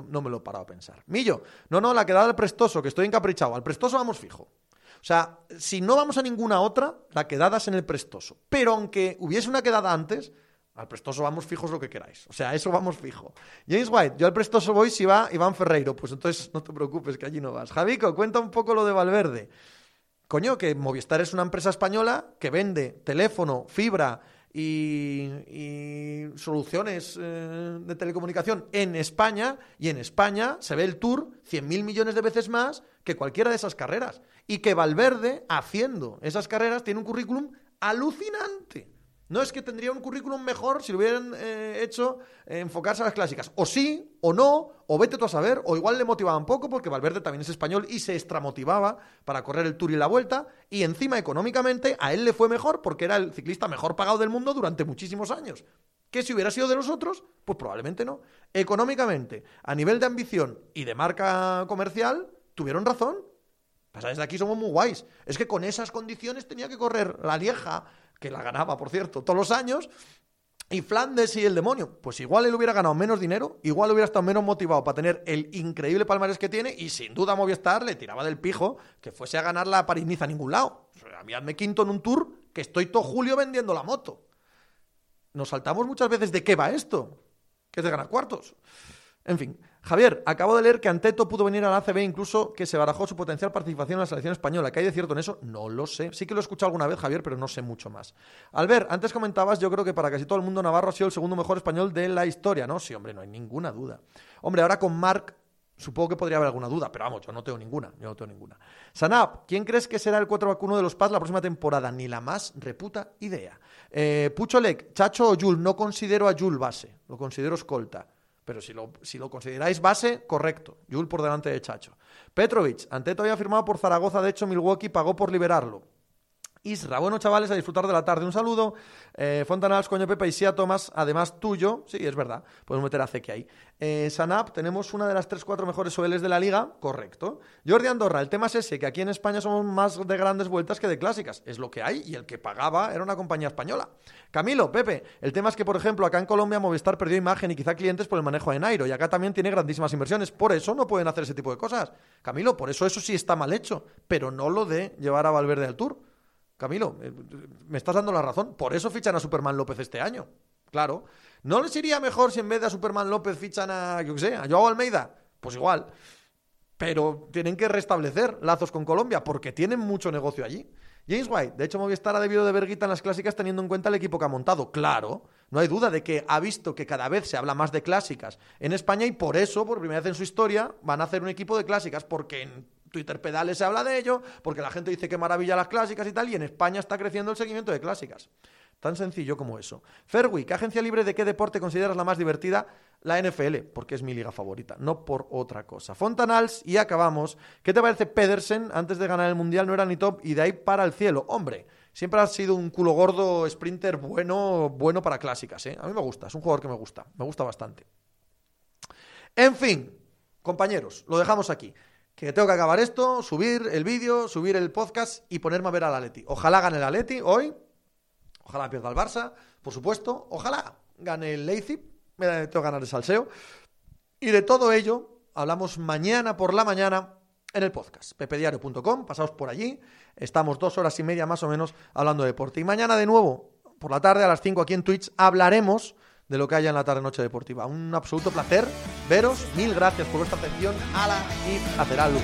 No, me lo he parado a pensar. Millo, no, no, la quedada del prestoso, que estoy encaprichado. Al prestoso vamos fijo. O sea, si no vamos a ninguna otra, la quedada es en el prestoso. Pero aunque hubiese una quedada antes, al prestoso vamos fijos lo que queráis. O sea, eso vamos fijo. James White, yo al prestoso voy si va Iván Ferreiro. Pues entonces no te preocupes que allí no vas. Javico, cuenta un poco lo de Valverde. Coño, que Movistar es una empresa española que vende teléfono, fibra y, soluciones eh, de telecomunicación en España y en España se ve el Tour 100.000 millones de veces más que cualquiera de esas carreras. Y que Valverde, haciendo esas carreras, tiene un currículum alucinante. No es que tendría un currículum mejor si lo hubieran eh, hecho eh, enfocarse a las clásicas. O sí, o no, o vete tú a saber, o igual le motivaba un poco porque Valverde también es español y se extramotivaba para correr el Tour y la Vuelta. Y encima, económicamente, a él le fue mejor porque era el ciclista mejor pagado del mundo durante muchísimos años. Que si hubiera sido de los otros, pues probablemente no. Económicamente, a nivel de ambición y de marca comercial, tuvieron razón. Pasa, desde aquí somos muy guays. Es que con esas condiciones tenía que correr la Lieja que la ganaba, por cierto, todos los años, y Flandes y el demonio, pues igual él hubiera ganado menos dinero, igual hubiera estado menos motivado para tener el increíble palmarés que tiene y sin duda Movistar le tiraba del pijo que fuese a ganar la París-Niza a ningún lado. a mí hazme quinto en un tour que estoy todo julio vendiendo la moto. Nos saltamos muchas veces de qué va esto, que es de ganar cuartos. En fin, Javier, acabo de leer que Anteto pudo venir a la ACB, incluso que se barajó su potencial participación en la selección española. ¿Qué hay de cierto en eso? No lo sé. Sí que lo he escuchado alguna vez, Javier, pero no sé mucho más. Albert, antes comentabas, yo creo que para casi todo el mundo Navarro ha sido el segundo mejor español de la historia, ¿no? Sí, hombre, no hay ninguna duda. Hombre, ahora con Marc Supongo que podría haber alguna duda, pero vamos, yo no tengo ninguna, yo no tengo ninguna. Sanap, ¿quién crees que será el 4 vacuno de los Paz la próxima temporada? Ni la más reputa idea. Eh, Pucholek, Chacho o Jul, no considero a Jul base, lo considero escolta. Pero si lo, si lo consideráis base, correcto. Jul por delante de Chacho. Petrovic, Anteto había firmado por Zaragoza, de hecho Milwaukee pagó por liberarlo. Isra. Bueno, chavales, a disfrutar de la tarde. Un saludo. Eh, Fontanals, coño Pepa y Sia Tomás, además tuyo. Sí, es verdad. Podemos meter a Zeki ahí. Eh, Sanap, tenemos una de las 3-4 mejores OLs de la liga. Correcto. Jordi Andorra, el tema es ese, que aquí en España somos más de grandes vueltas que de clásicas. Es lo que hay y el que pagaba era una compañía española. Camilo, Pepe, el tema es que, por ejemplo, acá en Colombia Movistar perdió imagen y quizá clientes por el manejo de Nairo y acá también tiene grandísimas inversiones. Por eso no pueden hacer ese tipo de cosas. Camilo, por eso eso sí está mal hecho, pero no lo de llevar a Valverde al Tour. Camilo, eh, me estás dando la razón. Por eso fichan a Superman López este año. Claro. ¿No les iría mejor si en vez de a Superman López fichan a, yo qué sé, a Joao Almeida? Pues igual. Pero tienen que restablecer lazos con Colombia porque tienen mucho negocio allí. James White, de hecho Movistar ha debido de ver guita en las clásicas teniendo en cuenta el equipo que ha montado. Claro, no hay duda de que ha visto que cada vez se habla más de clásicas en España y por eso, por primera vez en su historia, van a hacer un equipo de clásicas porque en Twitter Pedales se habla de ello, porque la gente dice que maravilla las clásicas y tal, y en España está creciendo el seguimiento de clásicas. Tan sencillo como eso. Ferwi, ¿qué agencia libre de qué deporte consideras la más divertida? La NFL, porque es mi liga favorita, no por otra cosa. Fontanals, y acabamos. ¿Qué te parece Pedersen? Antes de ganar el Mundial no era ni top y de ahí para el cielo. Hombre, siempre ha sido un culo gordo sprinter bueno, bueno para clásicas. ¿eh? A mí me gusta, es un jugador que me gusta, me gusta bastante. En fin, compañeros, lo dejamos aquí que tengo que acabar esto, subir el vídeo, subir el podcast y ponerme a ver al Atleti. Ojalá gane el Atleti hoy, ojalá pierda el Barça, por supuesto, ojalá gane el Leipzig, me tengo que ganar el salseo. Y de todo ello hablamos mañana por la mañana en el podcast, pepediario.com, pasaos por allí, estamos dos horas y media más o menos hablando de deporte. Y mañana de nuevo, por la tarde a las 5 aquí en Twitch, hablaremos de lo que haya en la tarde noche deportiva. Un absoluto placer veros. Mil gracias por vuestra atención. Ala y hacer algo.